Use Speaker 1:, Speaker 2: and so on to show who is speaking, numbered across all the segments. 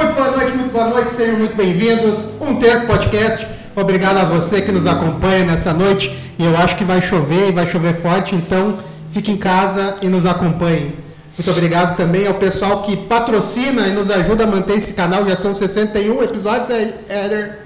Speaker 1: Muito boa noite, muito boa noite, sejam muito bem-vindos. Um terço podcast. Obrigado a você que nos acompanha nessa noite. E eu acho que vai chover e vai chover forte, então fique em casa e nos acompanhe. Muito obrigado também ao pessoal que patrocina e nos ajuda a manter esse canal. Já são 61 episódios, é, Éder.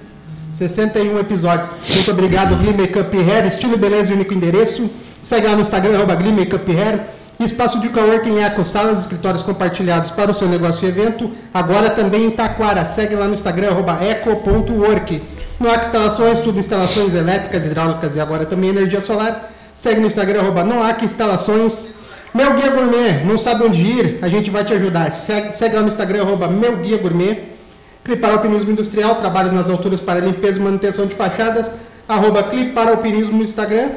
Speaker 1: 61 episódios. Muito obrigado, Glee Makeup Hair, estilo beleza e único endereço. Segue lá no Instagram, arroba Glee Makeup Hair. Espaço de coworking Eco, salas e escritórios compartilhados para o seu negócio e evento. Agora também em Taquara. Segue lá no Instagram, eco.work. Noac Instalações, tudo instalações elétricas, hidráulicas e agora também energia solar. Segue no Instagram, arroba Noac Instalações. Meu Guia Gourmet, não sabe onde ir? A gente vai te ajudar. Segue, segue lá no Instagram, arroba Meu Guia Gourmet. Clipar Alpinismo Industrial, trabalhos nas alturas para limpeza e manutenção de fachadas, arroba Clipar Alpinismo no Instagram.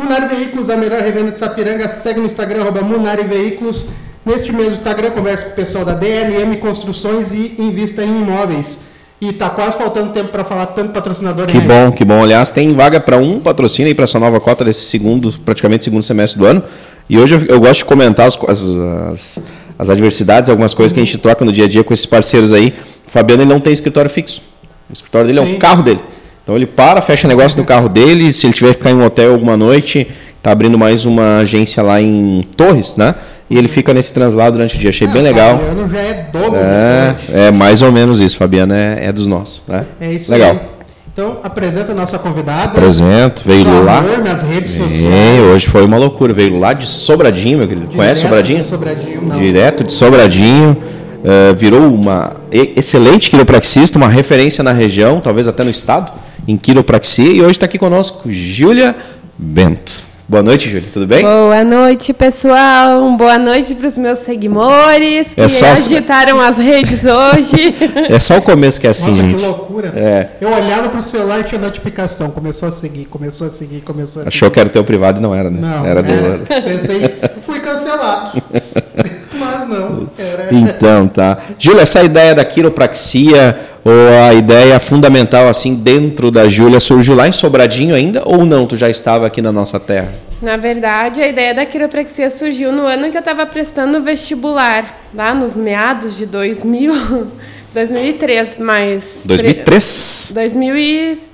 Speaker 1: Munari Veículos, a melhor revenda de Sapiranga, segue no Instagram, arroba Munari Veículos. Neste mesmo Instagram, conversa com o pessoal da DLM Construções e invista em imóveis. E tá quase faltando tempo para falar tanto patrocinador.
Speaker 2: Que bom, que bom. Aliás, tem vaga para um patrocínio aí para essa nova cota desse segundo, praticamente segundo semestre do ano. E hoje eu, eu gosto de comentar as, as, as, adversidades, algumas coisas que a gente troca no dia a dia com esses parceiros aí. O Fabiano ele não tem escritório fixo. O escritório dele Sim. é um carro dele. Então ele para, fecha negócio no carro dele. Se ele tiver que ficar em um hotel alguma noite, tá abrindo mais uma agência lá em Torres, né? E ele fica nesse translado durante o dia. Achei ah, bem legal.
Speaker 1: Fabiano já é dono
Speaker 2: é, é mais ou menos isso. Fabiano é, é dos nossos. Né?
Speaker 1: É isso
Speaker 2: legal.
Speaker 1: Aí. Então, apresenta a nossa convidada.
Speaker 2: Apresento, veio lá.
Speaker 1: nas redes
Speaker 2: sociais. hoje foi uma loucura. Veio lá de Sobradinho, meu querido.
Speaker 1: Direto
Speaker 2: Conhece Sobradinho?
Speaker 1: De Sobradinho, não.
Speaker 2: Direto de Sobradinho. Uh, virou uma excelente quiropraxista, uma referência na região, talvez até no estado, em quiropraxia. E hoje está aqui conosco Júlia Bento. Boa noite, Júlia. Tudo bem?
Speaker 3: Boa noite, pessoal. Boa noite para os meus seguidores que é só... agitaram as redes hoje.
Speaker 2: É só o começo que é assim,
Speaker 1: Nossa,
Speaker 2: gente.
Speaker 1: que loucura. É. Eu olhava para o celular e tinha notificação. Começou a seguir, começou a seguir, começou a
Speaker 2: seguir. Achou que era teu privado e não era, né?
Speaker 1: Não.
Speaker 2: Era do...
Speaker 1: É, pensei, fui cancelado. Mas não. Era...
Speaker 2: Então, tá. Júlia, essa ideia da quiropraxia ou a ideia fundamental assim dentro da Júlia surgiu lá em Sobradinho ainda ou não? Tu já estava aqui na nossa terra?
Speaker 3: Na verdade, a ideia da quiropraxia surgiu no ano que eu estava prestando vestibular, lá nos meados de 2000, 2003, mais
Speaker 2: 2003?
Speaker 3: 2003,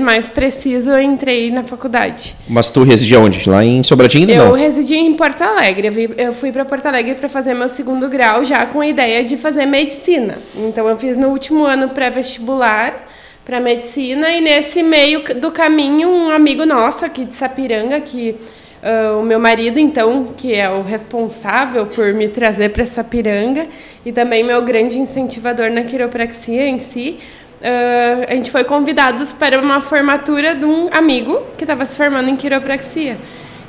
Speaker 3: mais preciso, eu entrei na faculdade.
Speaker 2: Mas tu residia onde? Lá em Sobradinho?
Speaker 3: Eu
Speaker 2: não?
Speaker 3: residi em Porto Alegre. Eu fui para Porto Alegre para fazer meu segundo grau, já com a ideia de fazer medicina. Então, eu fiz no último ano pré-vestibular para medicina e nesse meio do caminho um amigo nosso aqui de Sapiranga que uh, o meu marido então que é o responsável por me trazer para Sapiranga e também meu grande incentivador na quiropraxia em si uh, a gente foi convidados para uma formatura de um amigo que estava se formando em quiropraxia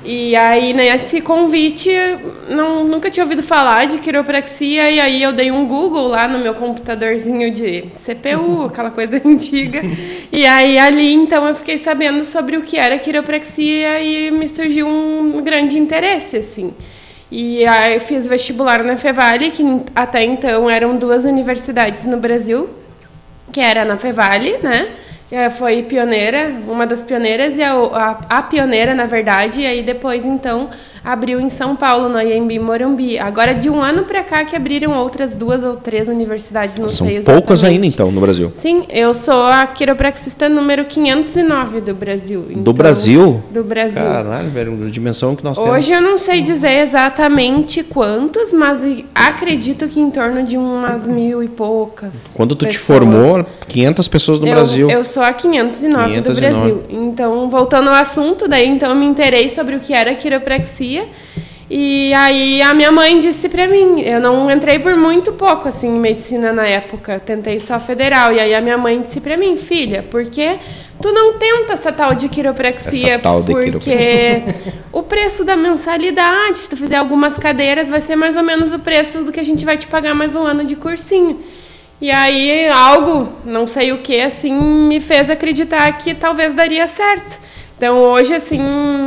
Speaker 3: e aí, nesse convite, não, nunca tinha ouvido falar de quiropraxia, e aí eu dei um Google lá no meu computadorzinho de CPU, aquela coisa antiga. E aí, ali, então, eu fiquei sabendo sobre o que era quiropraxia e me surgiu um grande interesse, assim. E aí, eu fiz vestibular na Fevale, que até então eram duas universidades no Brasil, que era na Fevale, né? Foi pioneira, uma das pioneiras e a, a, a, pioneira, na verdade, e aí depois, então, abriu em São Paulo, no IMB Morumbi. Agora, de um ano para cá, que abriram outras duas ou três universidades, não
Speaker 2: São
Speaker 3: sei
Speaker 2: exatamente. poucas ainda, então, no Brasil.
Speaker 3: Sim, eu sou a quiropraxista número 509 do Brasil. Então,
Speaker 2: do Brasil?
Speaker 3: Do Brasil.
Speaker 2: Caralho, velho, a dimensão que nós
Speaker 3: Hoje
Speaker 2: temos.
Speaker 3: Hoje eu não sei dizer exatamente quantos, mas acredito que em torno de umas mil e poucas
Speaker 2: Quando tu
Speaker 3: pessoas.
Speaker 2: te formou, 500 pessoas no
Speaker 3: eu,
Speaker 2: Brasil.
Speaker 3: Eu sou a 509, 509 do Brasil. Então, voltando ao assunto, daí então eu me interei sobre o que era quiropraxia. E aí a minha mãe disse para mim, eu não entrei por muito pouco assim em medicina na época, tentei só federal. E aí a minha mãe disse para mim, filha, por que tu não tenta essa tal de quiropraxia?
Speaker 2: Essa tal de
Speaker 3: porque
Speaker 2: quiropraxia.
Speaker 3: o preço da mensalidade, se tu fizer algumas cadeiras, vai ser mais ou menos o preço do que a gente vai te pagar mais um ano de cursinho. E aí algo, não sei o que, assim, me fez acreditar que talvez daria certo. Então hoje, assim,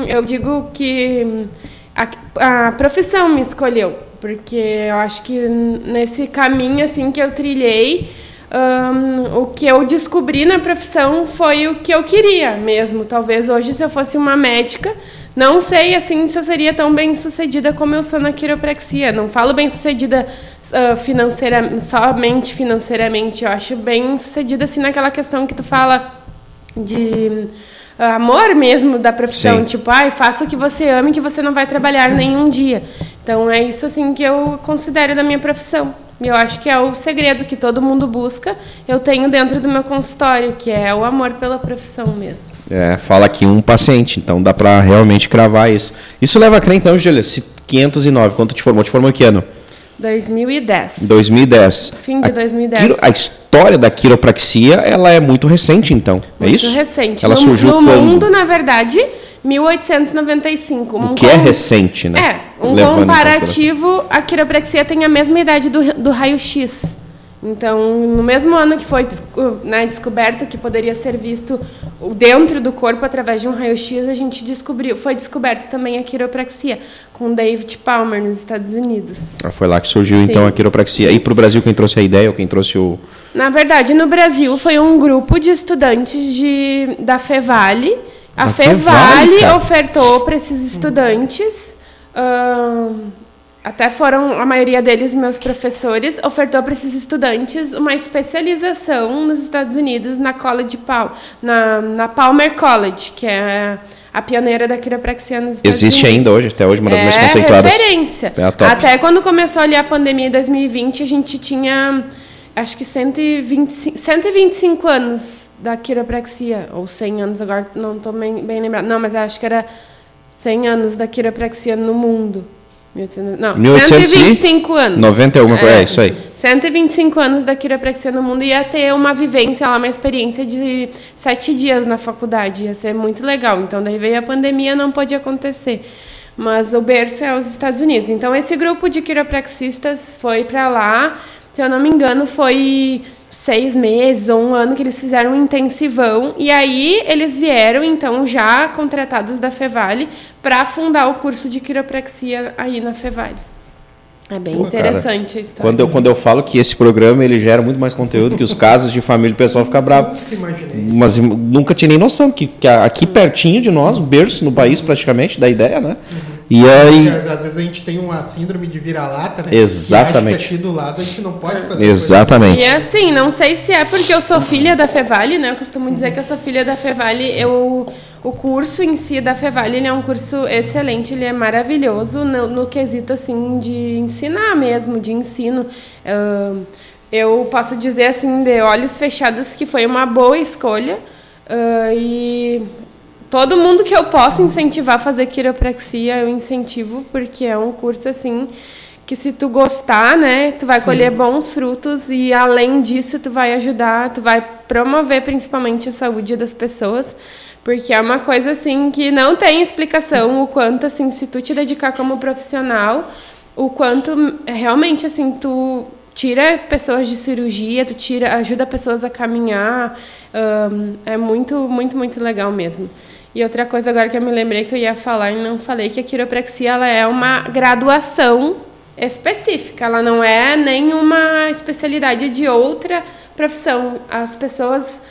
Speaker 3: eu digo que a, a profissão me escolheu, porque eu acho que nesse caminho assim que eu trilhei, um, o que eu descobri na profissão foi o que eu queria mesmo. Talvez hoje, se eu fosse uma médica, não sei assim se eu seria tão bem sucedida como eu sou na quiropraxia. Não falo bem sucedida uh, financeira, somente financeiramente. Eu acho bem sucedida assim naquela questão que tu fala de amor mesmo da profissão, Sim. tipo, ai, faça o que você ama que você não vai trabalhar nenhum dia. Então é isso assim que eu considero da minha profissão. E eu acho que é o segredo que todo mundo busca. Eu tenho dentro do meu consultório, que é o amor pela profissão mesmo.
Speaker 2: É, fala aqui um paciente, então dá para realmente cravar isso. Isso leva a crer, então, Júlia, 509, quanto te formou? Te formou em que ano?
Speaker 3: 2010.
Speaker 2: 2010.
Speaker 3: Fim de 2010.
Speaker 2: A, quiro, a história da quiropraxia, ela é muito recente, então. É muito é isso?
Speaker 3: Muito recente.
Speaker 2: Ela
Speaker 3: no,
Speaker 2: surgiu
Speaker 3: no
Speaker 2: quando?
Speaker 3: mundo, na verdade, 1895.
Speaker 2: O que é recente, né?
Speaker 3: É, um Levando comparativo, a quiropraxia tem a mesma idade do, do raio-x. Então, no mesmo ano que foi né, descoberto que poderia ser visto dentro do corpo através de um raio-x, a gente descobriu, foi descoberto também a quiropraxia com David Palmer nos Estados Unidos.
Speaker 2: Ah, foi lá que surgiu Sim. então a quiropraxia. E para o Brasil quem trouxe a ideia ou quem trouxe o?
Speaker 3: Na verdade, no Brasil foi um grupo de estudantes de da Fevale. A, a Fevale, Fevale ofertou para esses estudantes uh, até foram a maioria deles meus professores, ofertou para esses estudantes uma especialização nos Estados Unidos na College Pal, na, na Palmer College, que é a pioneira da quiropraxia nos Estados
Speaker 2: Existe
Speaker 3: Unidos.
Speaker 2: ainda hoje, até hoje, uma das
Speaker 3: é
Speaker 2: mais conceituadas.
Speaker 3: referência. É até quando começou ali a pandemia em 2020, a gente tinha acho que 120, 125 anos da quiropraxia, ou 100 anos, agora não estou bem, bem lembrado. Não, mas acho que era 100 anos da quiropraxia no mundo. 1800, não, 125 anos.
Speaker 2: 91, é, é isso aí.
Speaker 3: 125 anos da quiropraxia no mundo ia ter uma vivência lá, uma experiência de sete dias na faculdade. Ia ser muito legal. Então, daí veio a pandemia, não pôde acontecer. Mas o berço é os Estados Unidos. Então, esse grupo de quiropraxistas foi para lá. Se eu não me engano, foi seis meses ou um ano que eles fizeram um intensivão e aí eles vieram então já contratados da Fevale para fundar o curso de quiropraxia aí na Fevale. É bem Pô, interessante cara, a história.
Speaker 2: Quando eu, quando eu falo que esse programa ele gera muito mais conteúdo que os casos de família, o pessoal fica bravo. Mas nunca tinha nem noção que, que aqui pertinho de nós, berço no país praticamente, da ideia, né? Uhum.
Speaker 1: E aí... Às vezes a gente tem uma síndrome de vira-lata, né?
Speaker 2: Exatamente.
Speaker 1: Que aqui do lado a gente não pode fazer.
Speaker 2: Exatamente.
Speaker 3: E assim, não sei se é porque eu sou filha da Fevale, né? Eu costumo dizer que eu sou filha da Fevale. Eu, o curso em si da Fevale ele é um curso excelente, ele é maravilhoso no, no quesito assim de ensinar mesmo, de ensino. Uh, eu posso dizer assim de olhos fechados que foi uma boa escolha. Uh, e todo mundo que eu possa incentivar a fazer quiropraxia, eu incentivo, porque é um curso assim que se tu gostar, né, tu vai Sim. colher bons frutos e além disso tu vai ajudar, tu vai promover principalmente a saúde das pessoas, porque é uma coisa assim que não tem explicação o quanto assim se tu te dedicar como profissional, o quanto realmente assim tu tira pessoas de cirurgia, tu tira ajuda pessoas a caminhar, um, é muito muito muito legal mesmo. E outra coisa agora que eu me lembrei que eu ia falar e não falei que a quiropraxia ela é uma graduação específica, ela não é nenhuma especialidade de outra profissão. As pessoas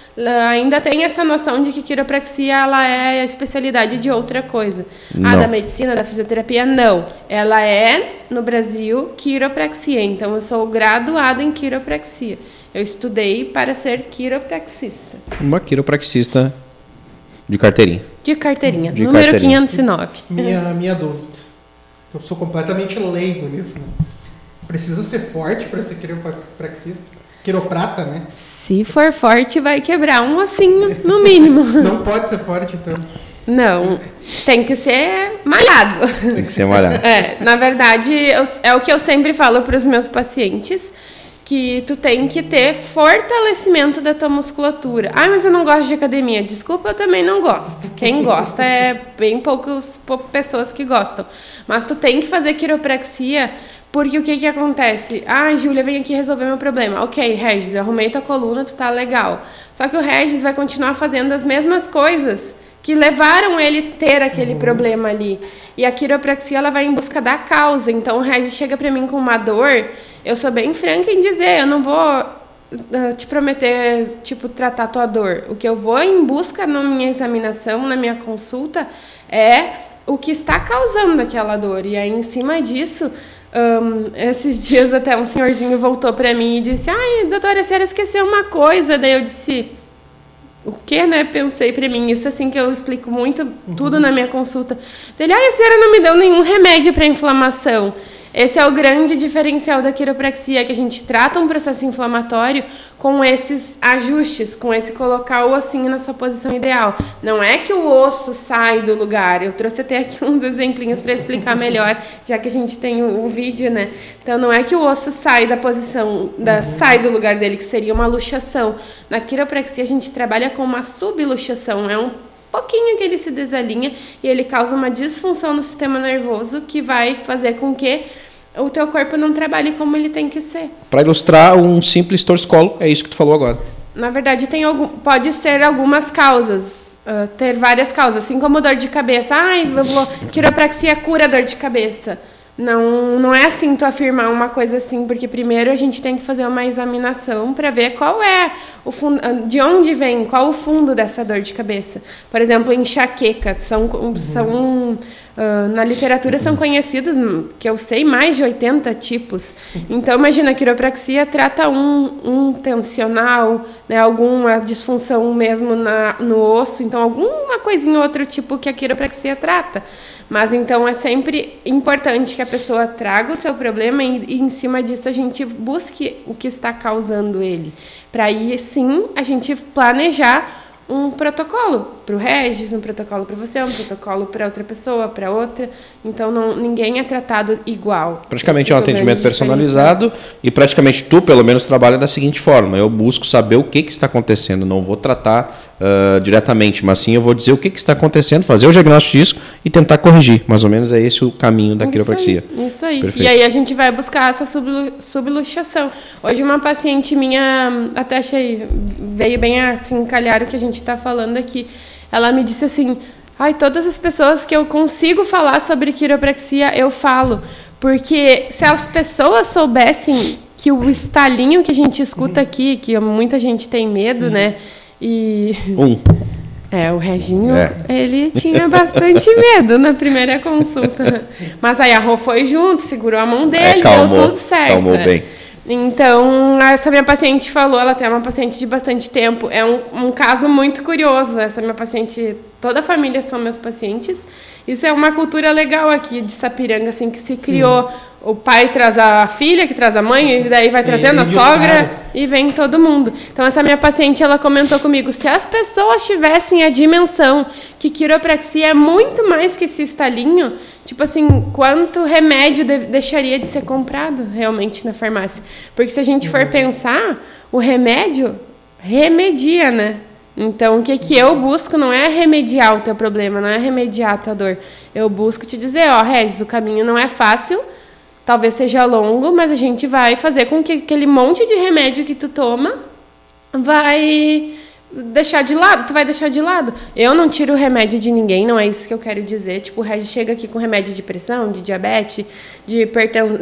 Speaker 3: ainda têm essa noção de que quiropraxia ela é a especialidade de outra coisa. Não. Ah, da medicina, da fisioterapia, não. Ela é, no Brasil, quiropraxia. Então, eu sou graduada em quiropraxia. Eu estudei para ser quiropraxista.
Speaker 2: Uma quiropraxista de carteirinha.
Speaker 3: De carteirinha. De Número carteirinha. 509.
Speaker 1: Minha, minha dúvida. Eu sou completamente leigo nisso. Né? Precisa ser forte para ser quiropraxista? Quiroprata, né?
Speaker 3: Se for forte, vai quebrar um ossinho, no mínimo.
Speaker 1: Não pode ser forte, então.
Speaker 3: Não, tem que ser malhado.
Speaker 2: Tem que ser malhado.
Speaker 3: É, na verdade, eu, é o que eu sempre falo para os meus pacientes que tu tem que ter fortalecimento da tua musculatura. Ah, mas eu não gosto de academia. Desculpa, eu também não gosto. Quem gosta é bem poucas pessoas que gostam. Mas tu tem que fazer quiropraxia porque o que que acontece? Ah, Júlia, vem aqui resolver meu problema. Ok, Regis, arrumei tua coluna, tu tá legal. Só que o Regis vai continuar fazendo as mesmas coisas que levaram ele ter aquele uhum. problema ali. E a quiropraxia ela vai em busca da causa. Então o Regis chega para mim com uma dor, eu sou bem franca em dizer, eu não vou uh, te prometer, tipo, tratar tua dor. O que eu vou em busca na minha examinação, na minha consulta, é o que está causando aquela dor. E aí, em cima disso, um, esses dias até um senhorzinho voltou para mim e disse: Ai, doutora, a senhora esqueceu uma coisa. Daí eu disse: O que, né? Pensei para mim. Isso assim que eu explico muito, tudo na minha consulta. Ele: Ai, a senhora não me deu nenhum remédio para inflamação. Esse é o grande diferencial da quiropraxia, que a gente trata um processo inflamatório com esses ajustes, com esse colocar o ossinho na sua posição ideal. Não é que o osso sai do lugar. Eu trouxe até aqui uns exemplinhos para explicar melhor, já que a gente tem o, o, vídeo, né? Então não é que o osso sai da posição, da, sai do lugar dele, que seria uma luxação. Na quiropraxia a gente trabalha com uma subluxação, é um pouquinho que ele se desalinha e ele causa uma disfunção no sistema nervoso que vai fazer com que o teu corpo não trabalhe como ele tem que ser.
Speaker 2: Para ilustrar um simples torcicolo, é isso que tu falou agora.
Speaker 3: Na verdade, tem algum, pode ser algumas causas, uh, ter várias causas, assim como dor de cabeça. Ai, eu vou quiropraxia cura dor de cabeça. Não, não é assim tu afirmar uma coisa assim, porque primeiro a gente tem que fazer uma examinação para ver qual é o fundo, de onde vem, qual o fundo dessa dor de cabeça. Por exemplo, enxaqueca, são, são Uh, na literatura são conhecidos, que eu sei, mais de 80 tipos. Então, imagina, a quiropraxia trata um, um tensional, né, alguma disfunção mesmo na, no osso, então alguma coisinha outro tipo que a quiropraxia trata. Mas então é sempre importante que a pessoa traga o seu problema e, e em cima disso a gente busque o que está causando ele. Para aí sim a gente planejar um protocolo para o Regis, um protocolo para você, um protocolo para outra pessoa, para outra. Então não, ninguém é tratado igual.
Speaker 2: Praticamente é um atendimento personalizado e praticamente tu, pelo menos, trabalha da seguinte forma: eu busco saber o que, que está acontecendo. Não vou tratar uh, diretamente, mas sim eu vou dizer o que, que está acontecendo, fazer o diagnóstico disso e tentar corrigir. Mais ou menos é esse o caminho da quiropraxia.
Speaker 3: Isso aí. Isso aí. Perfeito. E aí a gente vai buscar essa subluxação. Hoje uma paciente minha, até achei, veio bem assim calhar o que a gente está falando aqui. Ela me disse assim: ai, todas as pessoas que eu consigo falar sobre quiropraxia, eu falo. Porque se as pessoas soubessem que o estalinho que a gente escuta aqui, que muita gente tem medo, Sim. né? E.
Speaker 2: Um.
Speaker 3: É, o Reginho, é. ele tinha bastante medo na primeira consulta. Mas aí a Rô foi junto, segurou a mão dele, é, calmou, deu tudo certo.
Speaker 2: Calmou né? bem.
Speaker 3: Então, essa minha paciente falou, ela tem uma paciente de bastante tempo. É um, um caso muito curioso. Essa minha paciente, toda a família são meus pacientes. Isso é uma cultura legal aqui de Sapiranga, assim, que se criou. Sim. O pai traz a filha, que traz a mãe, e daí vai trazendo e, a sogra e vem todo mundo. Então, essa minha paciente, ela comentou comigo, se as pessoas tivessem a dimensão que quiropraxia é muito mais que esse estalinho, tipo assim, quanto remédio de, deixaria de ser comprado realmente na farmácia? Porque se a gente for uhum. pensar, o remédio remedia, né? Então, o que, que eu busco não é remediar o teu problema, não é remediar a tua dor. Eu busco te dizer, ó, Regis, o caminho não é fácil, talvez seja longo, mas a gente vai fazer com que aquele monte de remédio que tu toma vai deixar de lado, tu vai deixar de lado. Eu não tiro o remédio de ninguém, não é isso que eu quero dizer. Tipo, o Regis chega aqui com remédio de pressão, de diabetes, de,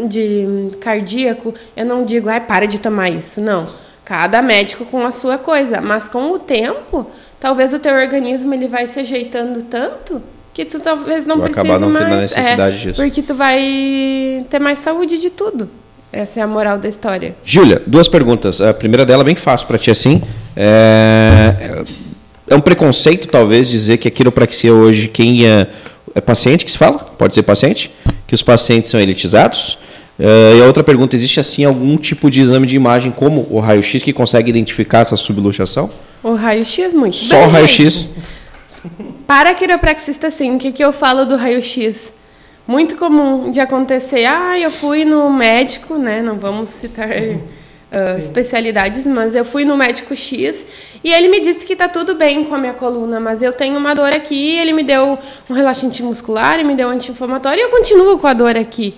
Speaker 3: de cardíaco, eu não digo, ai, para de tomar isso, não. Cada médico com a sua coisa, mas com o tempo, talvez o teu organismo ele vai se ajeitando tanto que tu talvez não precise acabar não mais, tendo a
Speaker 2: necessidade é, disso.
Speaker 3: porque tu vai ter mais saúde de tudo. Essa é a moral da história.
Speaker 2: Júlia, duas perguntas. A primeira dela é bem fácil para ti assim. É... é um preconceito talvez dizer que a quiropraxia hoje quem é, é paciente que se fala? Pode ser paciente? Que os pacientes são elitizados? Uh, e a outra pergunta, existe assim algum tipo de exame de imagem como o raio-x que consegue identificar essa subluxação?
Speaker 3: O raio-x, muito
Speaker 2: Só bem, o raio-x?
Speaker 3: Para quiropraxista, sim. O que, que eu falo do raio-x? Muito comum de acontecer, ah, eu fui no médico, né? Não vamos citar uh, especialidades, mas eu fui no médico X e ele me disse que está tudo bem com a minha coluna, mas eu tenho uma dor aqui, ele me deu um relaxante muscular, ele me deu um anti-inflamatório e eu continuo com a dor aqui.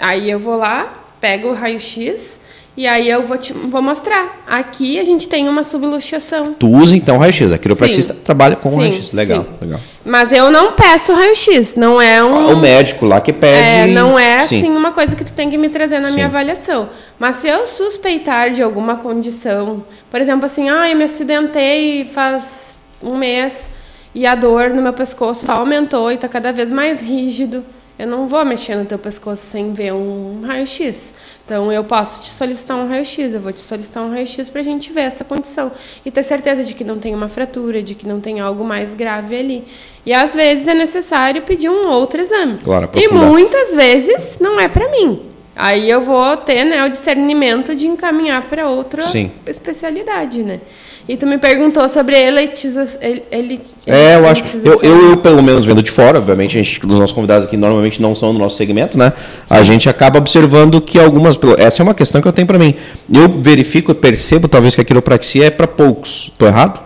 Speaker 3: Aí eu vou lá, pego o raio-x E aí eu vou te vou mostrar. Aqui a gente tem uma subluxação.
Speaker 2: Tu usa então raio-x, a quiropraxista
Speaker 3: Sim.
Speaker 2: trabalha com raio-x. Legal,
Speaker 3: sim.
Speaker 2: legal.
Speaker 3: Mas eu não peço raio-x, não é um
Speaker 2: O médico lá que pede.
Speaker 3: É, não é
Speaker 2: Sim.
Speaker 3: assim uma coisa que tu tem que me trazer na
Speaker 2: Sim.
Speaker 3: minha avaliação. Mas se eu suspeitar de alguma condição, por exemplo, assim, ah, eu me acidentei faz um mês e a dor no meu pescoço só aumentou e está cada vez mais rígido. Eu não vou mexer no teu pescoço sem ver um raio-x. Então, eu posso te solicitar um raio-x, eu vou te solicitar um raio-x para a gente ver essa condição. E ter certeza de que não tem uma fratura, de que não tem algo mais grave ali. E às vezes é necessário pedir um outro exame.
Speaker 2: Claro,
Speaker 3: e muitas vezes não é para mim. Aí eu vou ter né, o discernimento de encaminhar para outra
Speaker 2: Sim.
Speaker 3: especialidade, né? E tu me perguntou sobre a elitiza, el, eli-
Speaker 2: É, eu acho. Eu,
Speaker 3: elitização.
Speaker 2: eu, eu, pelo menos, vendo de fora, obviamente, a gente, os nossos convidados aqui normalmente não são do nosso segmento, né? A gente acaba observando que algumas. Essa é uma questão que eu tenho para mim. Eu verifico, eu percebo, talvez, que a quiropraxia é para poucos. Tô errado?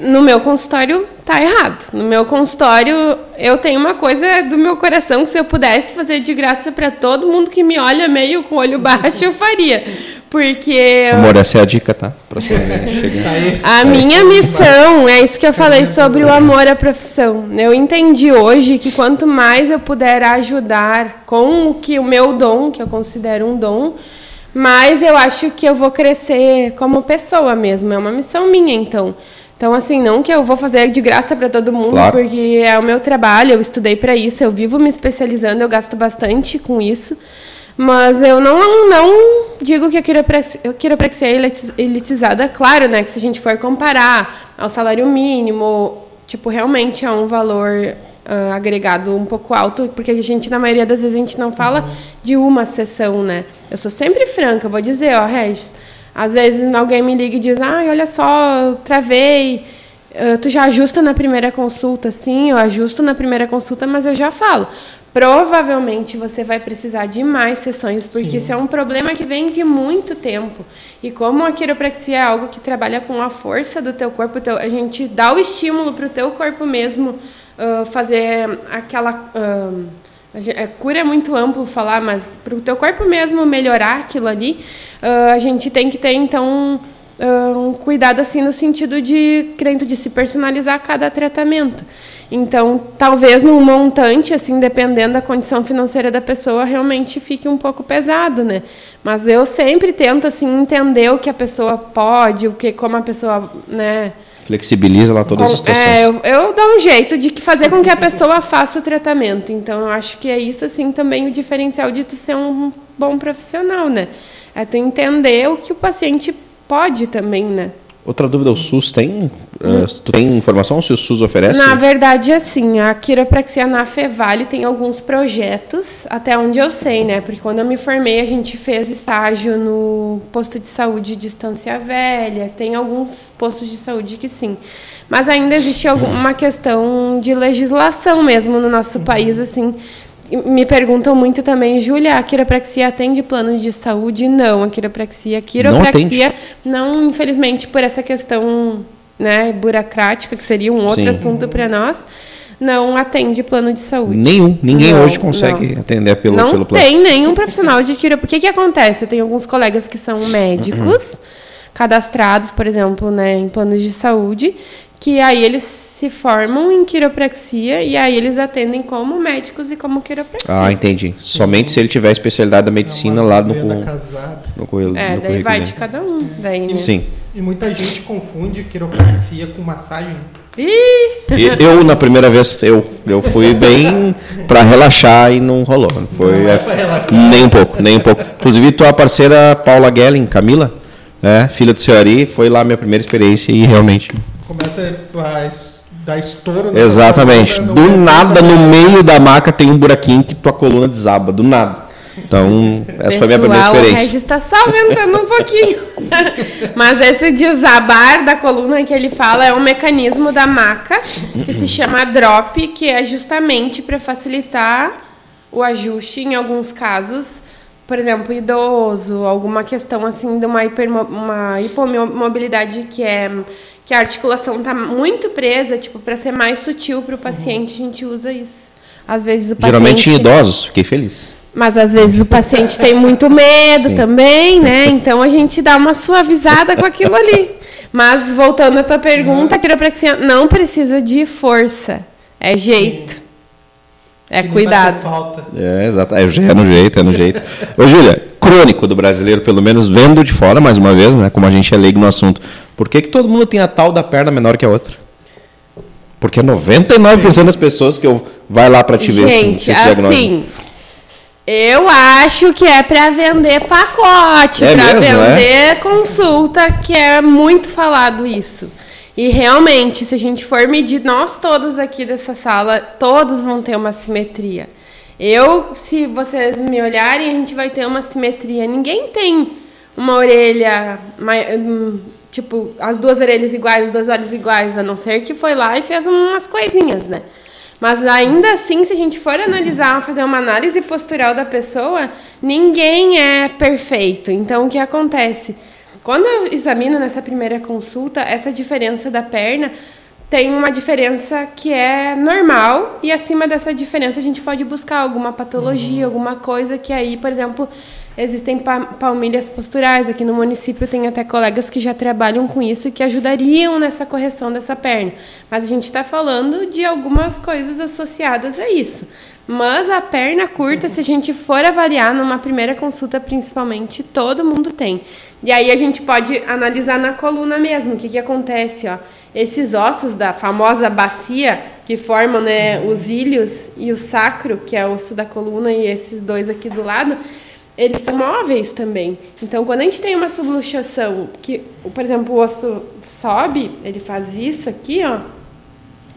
Speaker 3: No meu consultório tá errado. No meu consultório eu tenho uma coisa do meu coração que se eu pudesse fazer de graça para todo mundo que me olha meio com o olho baixo, eu faria. Porque
Speaker 2: Amor, essa é a dica, tá? Próxima vez chega.
Speaker 1: Tá aí.
Speaker 3: A minha missão, é isso que eu falei sobre o amor à profissão. Eu entendi hoje que quanto mais eu puder ajudar com o que o meu dom, que eu considero um dom, mais eu acho que eu vou crescer como pessoa mesmo. É uma missão minha, então. Então, assim, não que eu vou fazer de graça para todo mundo,
Speaker 2: Claro.
Speaker 3: porque é o meu trabalho, eu estudei para isso, eu vivo me especializando, eu gasto bastante com isso. Mas eu não, não digo que a quiropraxia, é eliti- elitizada. Claro, né, que se a gente for comparar ao salário mínimo, tipo, realmente é um valor ah, agregado um pouco alto, porque a gente, na maioria das vezes, a gente não fala de uma sessão, né? Eu sou sempre franca, eu vou dizer, ó, Regis, às vezes alguém me liga e diz, ai, olha só, eu travei, ah, tu já ajusta na primeira consulta? Sim, eu ajusto na primeira consulta, mas eu já falo. Provavelmente você vai precisar de mais sessões, porque isso é um problema que vem de muito tempo. E como a quiropraxia é algo que trabalha com a força do teu corpo, teu- a gente dá o estímulo para o teu corpo mesmo ah, fazer aquela. ah, a é, cura é muito amplo falar, mas para o teu corpo mesmo melhorar aquilo ali, ah, a gente tem que ter, então, ah, um cuidado assim no sentido de crento de se personalizar cada tratamento. Então, talvez num montante, assim, dependendo da condição financeira da pessoa, realmente fique um pouco pesado, né? Mas eu sempre tento assim entender o que a pessoa pode, o que como a pessoa, né?
Speaker 2: Flexibiliza lá todas as
Speaker 3: com-
Speaker 2: situações.
Speaker 3: é, eu, eu dou um jeito de que fazer com que a pessoa faça o tratamento. Então, eu acho que é isso assim também o diferencial de tu ser um bom profissional, né? É tu entender o que o paciente pode também, né?
Speaker 2: Outra dúvida, o SUS tem? eh, tu tem informação se o SUS oferece?
Speaker 3: Na verdade, assim, a quiropraxia na Fevale tem alguns projetos, até onde eu sei, né? Porque quando eu me formei, a gente fez estágio no posto de saúde de Estância Velha, tem alguns postos de saúde que sim. Mas ainda existe alguma questão de legislação mesmo no nosso país, assim. Me perguntam muito também, Júlia, a quiropraxia atende plano de saúde? Não, a quiropraxia, a quiropraxia não, infelizmente, por essa questão né, burocrática, que seria um outro
Speaker 2: Sim.
Speaker 3: assunto para nós, não atende plano de saúde.
Speaker 2: Nenhum. Ninguém
Speaker 3: Não,
Speaker 2: hoje consegue atender pelo,
Speaker 3: não
Speaker 2: pelo plano.
Speaker 3: tem nenhum profissional de quiropraxia. O que, que acontece? Eu tenho alguns colegas que são médicos, cadastrados, por exemplo, né, em planos de saúde, que aí eles se formam em quiropraxia e aí eles atendem como médicos e como quiropraxistas.
Speaker 2: Ah, entendi. Somente se ele tiver a especialidade da medicina lá no, no, currículo-
Speaker 3: É,
Speaker 2: no
Speaker 3: daí
Speaker 2: currículo
Speaker 3: vai de cada um. Daí, né?
Speaker 2: Sim.
Speaker 1: E muita gente confunde quiropraxia com massagem.
Speaker 3: Ih,
Speaker 2: E eu, na primeira vez, eu, eu fui bem pra relaxar e não rolou. Não Foi,
Speaker 1: Não é
Speaker 2: é, nem um pouco, nem um pouco. Inclusive, tua parceira Paula Gelling, Camila, é, filha do senhor Ari, foi lá a minha primeira experiência e realmente.
Speaker 1: Começa a dar estouro. na
Speaker 2: Exatamente.
Speaker 1: coluna,
Speaker 2: Do
Speaker 1: não é
Speaker 2: nada, no meio da maca tem um buraquinho que tua coluna desaba, do nada. Então, essa foi a minha primeira
Speaker 3: Pessoal, O
Speaker 2: experiência.
Speaker 3: Regis está só aumentando um pouquinho. Mas esse desabar da coluna que ele fala é um mecanismo da maca que se chama drop, que é justamente para facilitar o ajuste em alguns casos. Por exemplo, idoso, alguma questão assim de uma, hipermo, uma hipomobilidade que é que a articulação está muito presa, tipo, para ser mais sutil para o paciente, a gente usa isso. Às vezes o paciente
Speaker 2: Geralmente em idosos, fiquei feliz.
Speaker 3: Mas às vezes o paciente tem muito medo
Speaker 2: Sim.
Speaker 3: também, né? Então a gente dá uma suavizada com aquilo ali. Mas voltando à tua pergunta, a quiropraxia não precisa de força. É jeito. É
Speaker 1: ter
Speaker 3: cuidado.
Speaker 1: Falta.
Speaker 2: É, exato. É, é no jeito, é no jeito. Ô, Júlia, crônico do brasileiro, pelo menos vendo de fora, mais uma vez, né? Como a gente é leigo no assunto. Por que, que todo mundo tem a tal da perna menor que a outra? Porque 99% das pessoas que eu vai lá pra te ver
Speaker 3: Gente,
Speaker 2: se
Speaker 3: assim, eu acho que é pra vender pacote,
Speaker 2: É
Speaker 3: pra
Speaker 2: mesmo,
Speaker 3: vender consulta, que é muito falado isso. E realmente, se a gente for medir, nós todos aqui dessa sala, todos vão ter uma simetria. Eu, se vocês me olharem, a gente vai ter uma simetria. Ninguém tem uma orelha, tipo, as duas orelhas iguais, os dois olhos iguais, a não ser que foi lá e fez umas coisinhas, né? Mas ainda assim, se a gente for analisar, fazer uma análise postural da pessoa, ninguém é perfeito. Então, o que acontece? Quando eu examino nessa primeira consulta, essa diferença da perna tem uma diferença que é normal e acima dessa diferença a gente pode buscar alguma patologia, alguma coisa que aí, por exemplo, existem pa- palmilhas posturais. Aqui no município tem até colegas que já trabalham com isso e que ajudariam nessa correção dessa perna. Mas a gente está falando de algumas coisas associadas a isso. Mas a perna curta, se a gente for avaliar numa primeira consulta, principalmente, todo mundo tem. E aí a gente pode analisar na coluna mesmo, o que, que acontece, ó. Esses ossos da famosa bacia que formam né, os ilhos e o sacro, que é o osso da coluna, e esses dois aqui do lado, eles são móveis também. Então, quando a gente tem uma subluxação, que, por exemplo, o osso sobe, ele faz isso aqui, ó,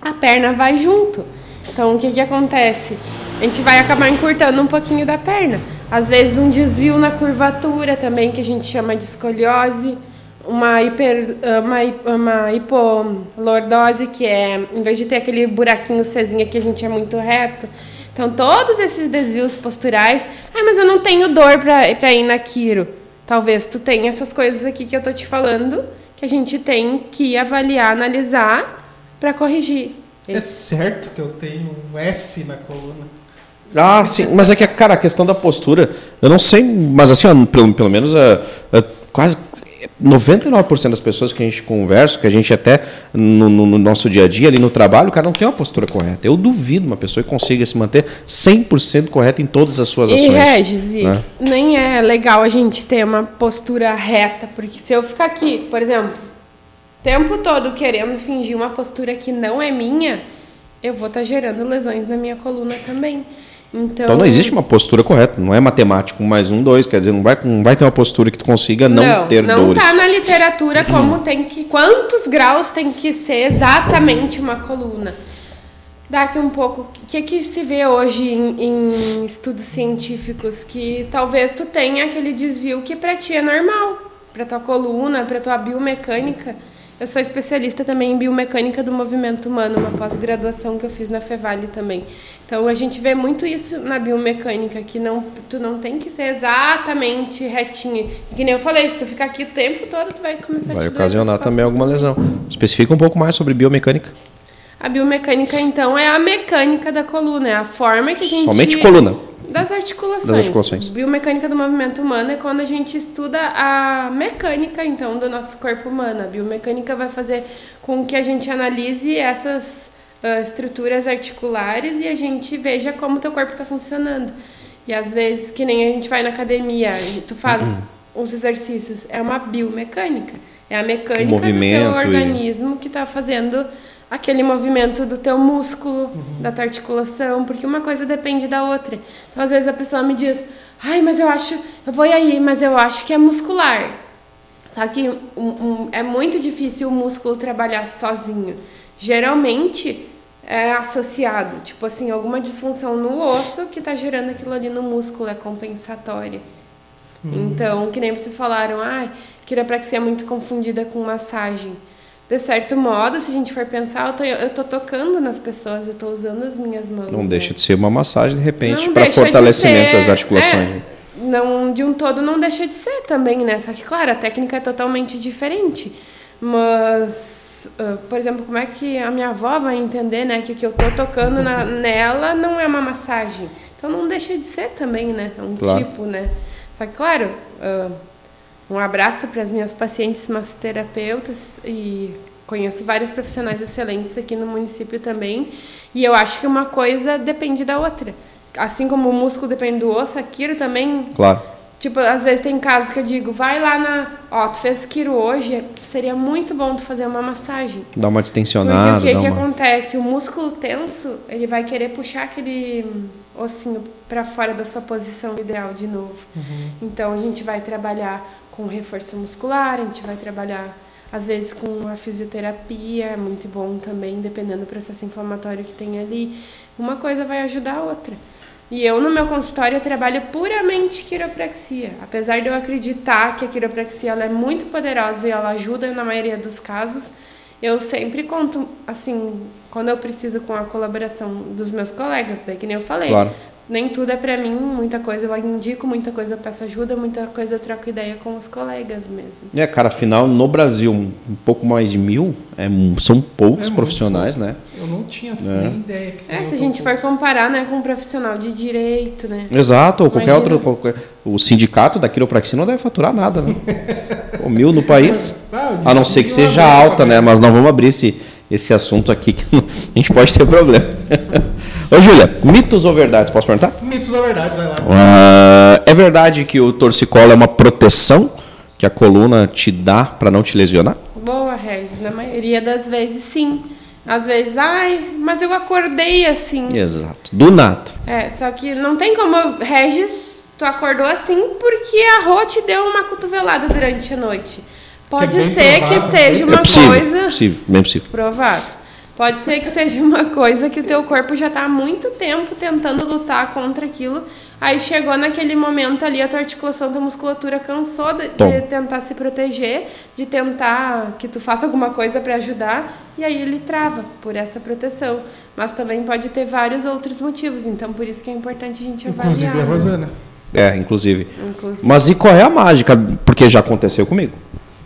Speaker 3: a perna vai junto. Então, o que, que acontece? A gente vai acabar encurtando um pouquinho da perna. Às vezes, um desvio na curvatura também, que a gente chama de escoliose. Uma, hiper, uma, uma hipolordose, que é, em vez de ter aquele buraquinho Czinho que a gente é muito reto. Então, todos esses desvios posturais. Ah, mas eu não tenho dor para ir na quiro. Talvez tu tenha essas coisas aqui que eu tô te falando, que a gente tem que avaliar, analisar para corrigir.
Speaker 1: É certo que eu tenho um S na coluna.
Speaker 2: Ah, sim, mas é que, cara, a questão da postura, eu não sei, mas assim, ó, pelo, pelo menos a, quase 99% das pessoas que a gente conversa, que a gente até no, no- no nosso dia a dia, ali no trabalho, o cara não tem uma postura correta. Eu duvido uma pessoa que consiga se manter 100% correta em todas as suas
Speaker 3: E
Speaker 2: ações.
Speaker 3: Regis,
Speaker 2: né?
Speaker 3: nem é legal a gente ter uma postura reta, porque se eu ficar aqui, por exemplo, o tempo todo querendo fingir uma postura que não é minha, eu vou estar gerando lesões na minha coluna também. Então,
Speaker 2: Então não existe uma postura correta, não é matemático, um mais um, dois, quer dizer, não vai, não vai ter uma postura que tu consiga não, ter
Speaker 3: não
Speaker 2: dores.
Speaker 3: tá na literatura como tem que quantos graus tem que ser exatamente uma coluna. Daqui um pouco, o que que se vê hoje em, em estudos científicos que talvez tu tenha aquele desvio que para ti é normal, para tua coluna, para tua biomecânica. Eu sou especialista também em biomecânica do movimento humano, uma pós-graduação que eu fiz na Fevale também. Então a gente vê muito isso na biomecânica, que não, tu não tem que ser exatamente retinho. Que nem eu falei, se tu ficar aqui o tempo todo, tu vai começar a
Speaker 2: Vai
Speaker 3: te doer
Speaker 2: ocasionar
Speaker 3: as
Speaker 2: também alguma lesão. Especifica um pouco mais sobre biomecânica.
Speaker 3: A biomecânica, então, é a mecânica da coluna, é a forma que a gente.
Speaker 2: Somente coluna.
Speaker 3: Das articulações.
Speaker 2: Das articulações.
Speaker 3: Biomecânica do movimento humano é quando a gente estuda a mecânica, então, do nosso corpo humano. A biomecânica vai fazer com que a gente analise essas ah, estruturas articulares e a gente veja como o teu corpo está funcionando. E às vezes, que nem a gente vai na academia, e tu faz
Speaker 2: Uhum.
Speaker 3: uns exercícios, é uma biomecânica. É a mecânica do teu
Speaker 2: movimento e-
Speaker 3: organismo que está fazendo aquele movimento do teu músculo, da tua articulação, porque uma coisa depende da outra. Então, às vezes a pessoa me diz, ai, mas eu acho, eu vou aí, mas eu acho que é muscular. Só que um- um- é muito difícil o músculo trabalhar sozinho. Geralmente é associado, tipo assim, alguma disfunção no osso que está gerando aquilo ali no músculo, é compensatória. Então, que nem vocês falaram, ai, quiropraxia é muito confundida com massagem. De certo modo, se a gente for pensar, eu tô, eu tô tocando nas pessoas, eu tô usando as minhas mãos.
Speaker 2: Não
Speaker 3: né?
Speaker 2: deixa de ser uma massagem, de repente, para fortalecimento
Speaker 3: ser-
Speaker 2: das articulações.
Speaker 3: é, não, de um todo não deixa de ser também, né? Só que, claro, a técnica é totalmente diferente. Mas uh, por exemplo, como é que a minha avó vai entender, né, que o que eu tô tocando na, nela não é uma massagem. Então não deixa de ser também, né? É um
Speaker 2: Claro.
Speaker 3: tipo, né? Só que, claro, uh, um abraço para as minhas pacientes massoterapeutas e conheço vários profissionais excelentes aqui no município também. E eu acho que uma coisa depende da outra. Assim como o músculo depende do osso, aquilo também
Speaker 2: Claro.
Speaker 3: Tipo, às vezes tem casos que eu digo, vai lá na. Ó, tu fez quiro hoje, seria muito bom tu fazer uma massagem.
Speaker 2: Dá uma distensionada.
Speaker 3: Porque o que,
Speaker 2: dá
Speaker 3: que
Speaker 2: uma...
Speaker 3: acontece? O músculo tenso, ele vai querer puxar aquele ossinho para fora da sua posição ideal de novo. Então a gente vai trabalhar com reforço muscular, a gente vai trabalhar às vezes com a fisioterapia, é muito bom também, dependendo do processo inflamatório que tem ali. Uma coisa vai ajudar a outra. E eu, no meu consultório, eu trabalho puramente quiropraxia. Apesar de eu acreditar que a quiropraxia ela é muito poderosa e ela ajuda na maioria dos casos, eu sempre conto, assim, quando eu preciso com a colaboração dos meus colegas, daí que nem eu falei.
Speaker 2: Claro.
Speaker 3: Nem tudo é pra mim, muita coisa eu indico, muita coisa eu peço ajuda, muita coisa eu troco ideia com os colegas mesmo.
Speaker 2: É, cara, afinal, no Brasil, um pouco mais de mil, é, são poucos
Speaker 1: É
Speaker 2: profissionais, né?
Speaker 1: Eu não tinha assim,
Speaker 2: É.
Speaker 1: nem ideia que
Speaker 3: É, se a gente for comparar, né, com um profissional de direito, né?
Speaker 2: Exato, ou qualquer
Speaker 3: Imagina.
Speaker 2: outro. qualquer- O sindicato da quiropraxia não deve faturar nada, né? Pô, mil no país.
Speaker 1: Ah, eu
Speaker 2: A não ser que seja alta, né? Mas não vamos abrir esse, esse assunto aqui que a gente pode ter problema. Ô, Júlia, mitos ou verdades? Posso perguntar?
Speaker 1: Mitos ou verdade, vai lá.
Speaker 2: Ah, é verdade que o torcicolo é uma proteção que a coluna te dá para não te lesionar?
Speaker 3: Boa, Regis. Na maioria das vezes, sim. Às vezes, ai, mas eu acordei assim.
Speaker 2: Exato. Do nada.
Speaker 3: É, só que não tem como. Regis, tu acordou assim porque a Rô te deu uma cotovelada durante a noite. Pode
Speaker 1: bem
Speaker 3: ser que
Speaker 1: provável,
Speaker 3: seja
Speaker 1: bem
Speaker 3: uma
Speaker 2: é possível,
Speaker 3: coisa.
Speaker 2: possível, bem possível.
Speaker 3: Provável. Pode ser que seja uma coisa que o teu corpo já está há muito tempo tentando lutar contra aquilo. Aí chegou naquele momento ali, a tua articulação, tua musculatura cansou de, de tentar se proteger, de tentar que tu faça alguma coisa para ajudar, e aí ele trava por essa proteção. Mas também pode ter vários outros motivos, então por isso que é importante a gente avaliar.
Speaker 1: Inclusive a? Rosana.
Speaker 2: É, inclusive.
Speaker 3: Inclusive.
Speaker 2: Mas e qual é a mágica? Porque já aconteceu comigo.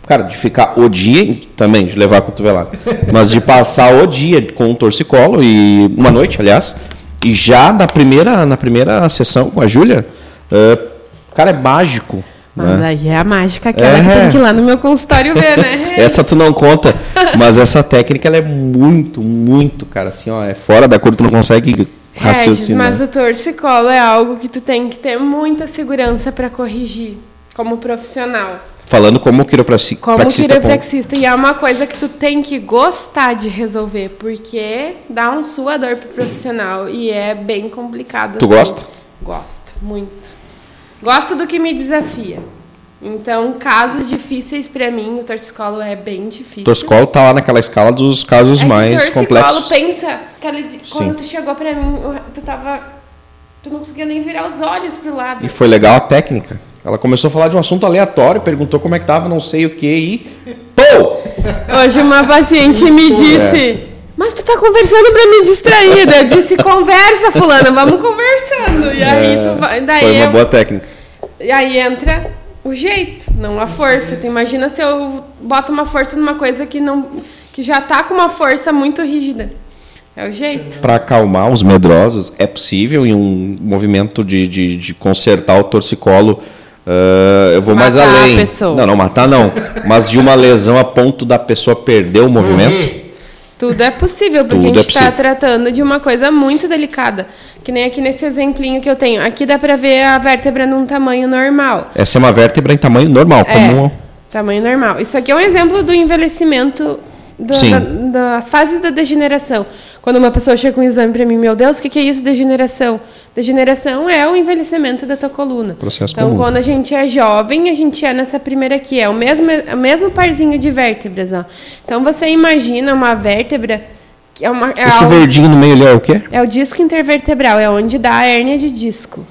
Speaker 2: Cara, de ficar o dia, também, de levar a cotovelada, mas de passar o dia com o torcicolo, e uma noite, aliás, e já na primeira, na primeira sessão com a Júlia, eh, cara, é mágico.
Speaker 3: Mas
Speaker 2: né?
Speaker 3: aí é a mágica que
Speaker 2: É.
Speaker 3: tem que ir lá no meu consultório ver, né?
Speaker 2: Essa tu não conta, mas essa técnica ela é muito, muito, cara, assim, ó, é fora da cor, tu não consegue
Speaker 3: Regis,
Speaker 2: raciocinar.
Speaker 3: mas o torcicolo é algo que tu tem que ter muita segurança para corrigir como profissional,
Speaker 2: Falando como quiropraxi-
Speaker 3: como
Speaker 2: com-
Speaker 3: quiropraxista. E é uma coisa que tu tem que gostar de resolver, porque dá um suador pro profissional e é bem complicado.
Speaker 2: Tu
Speaker 3: assim.
Speaker 2: gosta?
Speaker 3: Gosto, muito. Gosto do que me desafia. Então, casos difíceis para mim, o torcicolo é bem difícil.
Speaker 2: Torcicolo tá lá naquela escala dos casos
Speaker 3: É
Speaker 2: mais
Speaker 3: torcicolo,
Speaker 2: complexos.
Speaker 3: pensa, aquele di- quando
Speaker 2: Sim.
Speaker 3: tu chegou pra mim, tu tava. Tu não conseguia nem virar os olhos pro lado.
Speaker 2: E foi legal a técnica. Ela começou a falar de um assunto aleatório, perguntou como é que tava, não sei o que, e. Pô!
Speaker 3: Hoje uma paciente me disse. Mas tu tá conversando pra me distrair. Daí Eu disse, conversa, fulana, vamos conversando. E aí tu vai. Daí
Speaker 2: Foi uma
Speaker 3: eu-
Speaker 2: boa técnica.
Speaker 3: E aí entra o jeito, não a força. Tu imagina se eu boto uma força numa coisa que não. que já tá com uma força muito rígida. É o jeito.
Speaker 2: Para acalmar os medrosos, é possível em um movimento de, de, de consertar o torcicolo. Ah, eu vou mais
Speaker 3: Matar a
Speaker 2: além.
Speaker 3: pessoa.
Speaker 2: Não, não matar não. Mas de uma lesão a ponto da pessoa perder o movimento.
Speaker 3: Tudo é possível, porque
Speaker 2: Tudo
Speaker 3: a
Speaker 2: é
Speaker 3: gente está
Speaker 2: possível.
Speaker 3: tratando de uma coisa muito delicada. Que nem aqui nesse exemplinho que eu tenho. Aqui dá pra ver a vértebra num tamanho normal.
Speaker 2: Essa é uma vértebra em tamanho normal,
Speaker 3: É,
Speaker 2: como
Speaker 3: tamanho normal. Isso aqui é um exemplo do envelhecimento, do- da- das fases da degeneração. Quando uma pessoa chega com um exame para mim, meu Deus, o que, que é isso, degeneração? Degeneração é o envelhecimento da tua coluna.
Speaker 2: Processo
Speaker 3: então,
Speaker 2: comum.
Speaker 3: quando a gente é jovem, a gente é nessa primeira aqui, é o mesmo, é o mesmo parzinho de vértebras. Ó. Então, você imagina uma vértebra que é uma... É
Speaker 2: esse
Speaker 3: algo-
Speaker 2: verdinho no meio ali é o quê?
Speaker 3: é o disco intervertebral, é onde dá a hérnia de disco.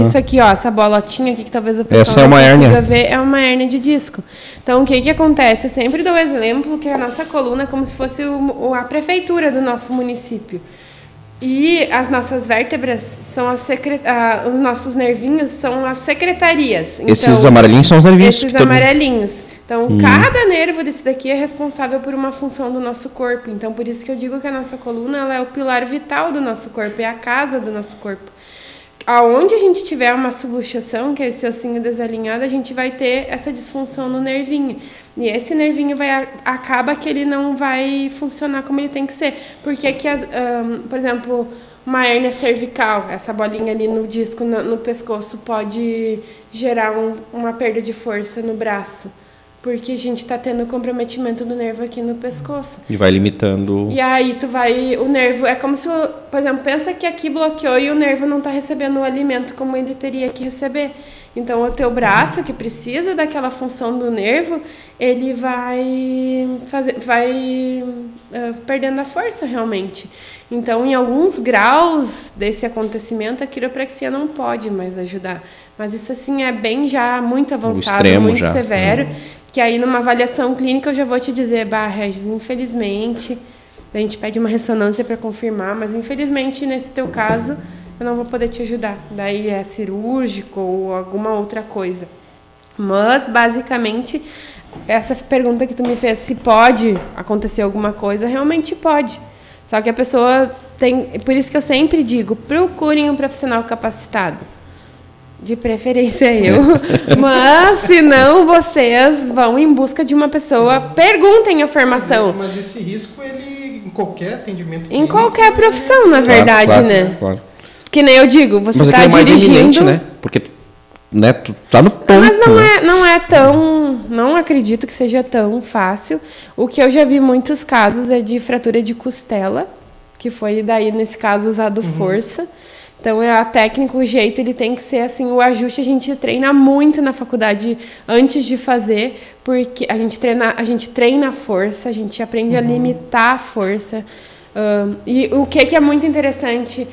Speaker 3: Isso aqui, ó, essa bolotinha aqui que talvez o pessoal
Speaker 2: Ah. Essa é uma
Speaker 3: ver, é uma hérnia de disco. Então, o que que acontece? Eu sempre dou o exemplo que a nossa coluna é como se fosse o- a prefeitura do nosso município. E as nossas vértebras são as secret... Ah, os nossos nervinhos são as secretarias.
Speaker 2: Esses
Speaker 3: Então,
Speaker 2: amarelinhos são os nervinhos.
Speaker 3: esses amarelinhos. Então, cada nervo desse daqui é responsável por uma função do nosso corpo. Então, por isso que eu digo que a nossa coluna ela é o pilar vital do nosso corpo, é a casa do nosso corpo. Aonde a gente tiver uma subluxação, que é esse ossinho desalinhado, a gente vai ter essa disfunção no nervinho. E esse nervinho vai acaba que ele não vai funcionar como ele tem que ser, porque que as, ahn, por exemplo, uma hérnia cervical, essa bolinha ali no disco no, no pescoço pode gerar um- uma perda de força no braço, porque a gente está tendo comprometimento do nervo aqui no pescoço.
Speaker 2: E vai limitando.
Speaker 3: E aí tu vai, o nervo, é como se, por exemplo, pensa que aqui bloqueou e o nervo não está recebendo o alimento como ele teria que receber. Então o teu braço, que precisa daquela função do nervo, ele vai fazer, vai ah, perdendo a força realmente. Então, em alguns graus desse acontecimento, a quiropraxia não pode mais ajudar. Mas isso assim é bem já muito avançado, muito
Speaker 2: já.
Speaker 3: severo. Que aí numa avaliação clínica eu já vou te dizer, bah, Regis, infelizmente, a gente pede uma ressonância para confirmar, mas infelizmente nesse teu caso eu não vou poder te ajudar. Daí é cirúrgico ou alguma outra coisa. Mas basicamente essa pergunta que tu me fez, se pode acontecer alguma coisa, realmente pode. Só que a pessoa tem, por isso que eu sempre digo, procurem um profissional capacitado. De preferência eu. Mas, se não, vocês vão em busca de uma pessoa. Perguntem a formação.
Speaker 1: Mas esse risco, ele, em qualquer atendimento
Speaker 3: Em qualquer profissão, na
Speaker 2: Claro,
Speaker 3: verdade,
Speaker 2: claro,
Speaker 3: né?
Speaker 2: claro.
Speaker 3: Que nem eu digo, você
Speaker 2: Mas
Speaker 3: está
Speaker 2: é
Speaker 3: dirigindo.
Speaker 2: iminente, né? Porque né, tu tá no ponto.
Speaker 3: Mas não
Speaker 2: né?
Speaker 3: é, não é tão. Não acredito que seja tão fácil. O que eu já vi muitos casos é de fratura de costela, que foi daí, nesse caso, usado força. Então, é a técnica, o jeito, ele tem que ser assim, o ajuste a gente treina muito na faculdade antes de fazer, porque a gente treina, a gente treina a força, a gente aprende a limitar a força. Ahn, e o que, que é muito interessante,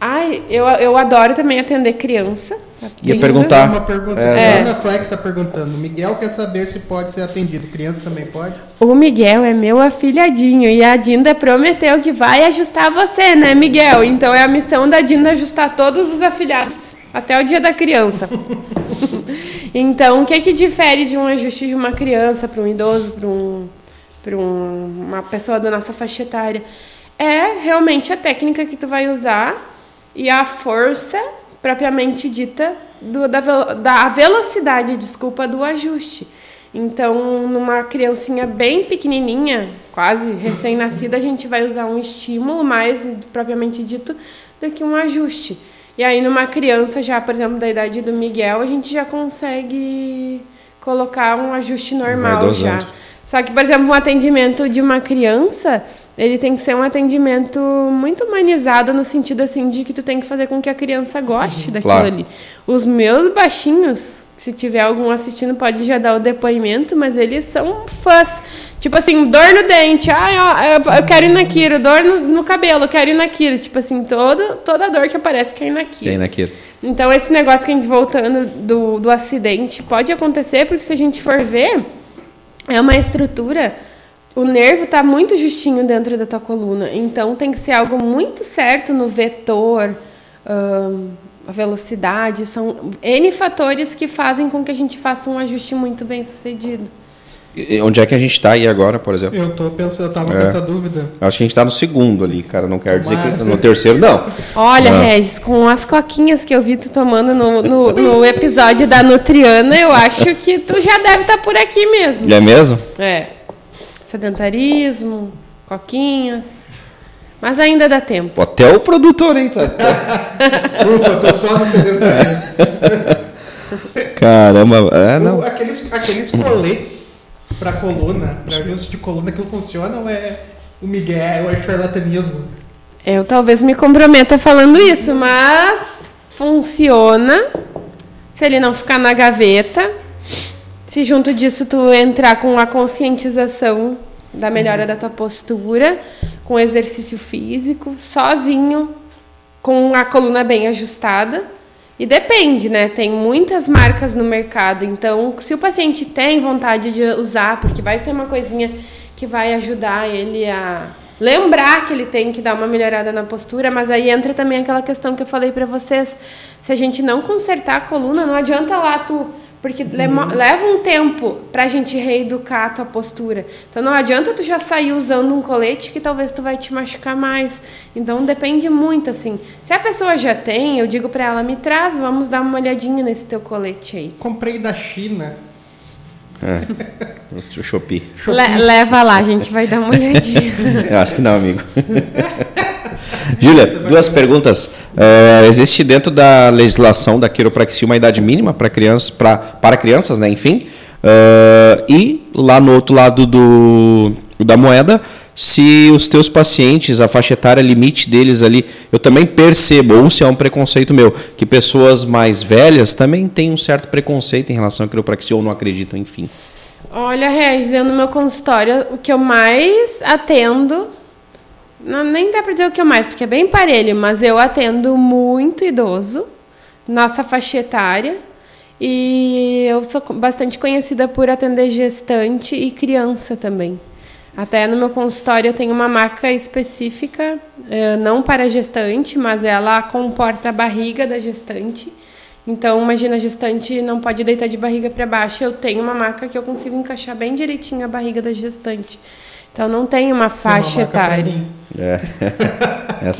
Speaker 3: ai, eu, eu adoro também atender criança.
Speaker 2: Ia
Speaker 3: Isso.
Speaker 2: perguntar.
Speaker 1: Uma pergunta.
Speaker 3: É.
Speaker 1: A Ana Fleck está perguntando. Miguel quer saber se pode ser atendido. Criança também pode?
Speaker 3: O Miguel é meu afilhadinho e a Dinda prometeu que vai ajustar você, né, Miguel? Então é a missão da Dinda ajustar todos os afilhados até o dia da criança. então, o que que difere de um ajuste de uma criança para um idoso, para um, pra um, uma pessoa da nossa faixa etária? É realmente a técnica que tu vai usar e a força propriamente dita do, da, da velocidade, desculpa, do ajuste. Então, numa criancinha bem pequenininha, quase recém-nascida, a gente vai usar um estímulo mais propriamente dito do que um ajuste. E aí, numa criança já, por exemplo, da idade do Miguel, a gente já consegue colocar um ajuste normal já. Só que, por exemplo, um atendimento de uma criança, ele tem que ser um atendimento muito humanizado no sentido assim de que tu tem que fazer com que a criança goste daquilo
Speaker 2: Claro.
Speaker 3: ali. Os meus baixinhos, se tiver algum assistindo, pode já dar o depoimento, mas eles são fãs. Tipo assim, dor no dente, ó, eu, eu quero ir na Kiro, dor no, no cabelo, eu quero ir na Kiro. Tipo assim, toda, toda dor que aparece quer ir na Kiro.
Speaker 2: Tem naquilo.
Speaker 3: Então, esse negócio que a gente voltando do, do acidente pode acontecer, porque se a gente for ver, é uma estrutura. O nervo está muito justinho dentro da tua coluna. Então, tem que ser algo muito certo no vetor, ahn, a velocidade. São N fatores que fazem com que a gente faça um ajuste muito bem sucedido.
Speaker 2: Onde é que a gente tá aí agora, por exemplo?
Speaker 1: Eu tô pensando, eu tava
Speaker 2: É.
Speaker 1: com essa dúvida.
Speaker 2: Eu Acho que a gente tá no segundo ali, cara. Não quero dizer que
Speaker 1: Tomara.
Speaker 2: no terceiro, não.
Speaker 3: Olha,
Speaker 2: Ah.
Speaker 3: Regis, com as coquinhas que eu vi tu tomando no, no, no episódio da Nutriana, eu acho que tu já deve estar por aqui mesmo.
Speaker 2: É mesmo?
Speaker 3: É. Sedentarismo, coquinhas. Mas ainda dá tempo.
Speaker 2: Até o produtor, hein? Tá...
Speaker 1: Ufa, eu tô só no sedentarismo.
Speaker 2: Caramba, é, não.
Speaker 1: Aqueles, aqueles coletes pra coluna, pra ajuste de coluna, aquilo funciona ou é o Miguel, ou é charlatanismo?
Speaker 3: Eu talvez me comprometa falando isso, mas funciona se ele não ficar na gaveta. Se junto disso tu entrar com a conscientização da melhora da tua postura, com exercício físico, sozinho, com a coluna bem ajustada. E depende, né? Tem muitas marcas no mercado. Então, se o paciente tem vontade de usar, porque vai ser uma coisinha que vai ajudar ele a lembrar que ele tem que dar uma melhorada na postura, mas aí entra também aquela questão que eu falei para vocês. Se a gente não consertar a coluna, não adianta lá tu porque uhum. leva um tempo para a gente reeducar a tua postura. Então não adianta tu já sair usando um colete que talvez tu vai te machucar mais. Então depende muito assim. Se a pessoa já tem, eu digo para ela me traz, vamos dar uma olhadinha nesse teu colete aí.
Speaker 1: Comprei da China.
Speaker 2: É. O Shopee.
Speaker 3: Le leva lá, a gente vai dar uma olhadinha.
Speaker 2: eu acho que não, amigo. Júlia, duas perguntas. Uh, existe dentro da legislação da quiropraxia uma idade mínima para crianças, pra, para crianças, né? Enfim. Uh, e lá no outro lado do, da moeda, se os teus pacientes, a faixa etária limite deles ali, eu também percebo, ou se é um preconceito meu, que pessoas mais velhas também têm um certo preconceito em relação à quiropraxia ou não acreditam, enfim.
Speaker 3: Olha, Regis, eu no meu consultório, o que eu mais atendo não, nem dá para dizer o que é mais, porque é bem parelho, mas eu atendo muito idoso, nossa faixa etária, e eu sou bastante conhecida por atender gestante e criança também. Até no meu consultório eu tenho uma marca específica, eh, não para gestante, mas ela comporta a barriga da gestante. Então, imagina, a gestante não pode deitar de barriga para baixo. Eu tenho uma marca que eu consigo encaixar bem direitinho a barriga da gestante. Então não tem uma faixa etária. É.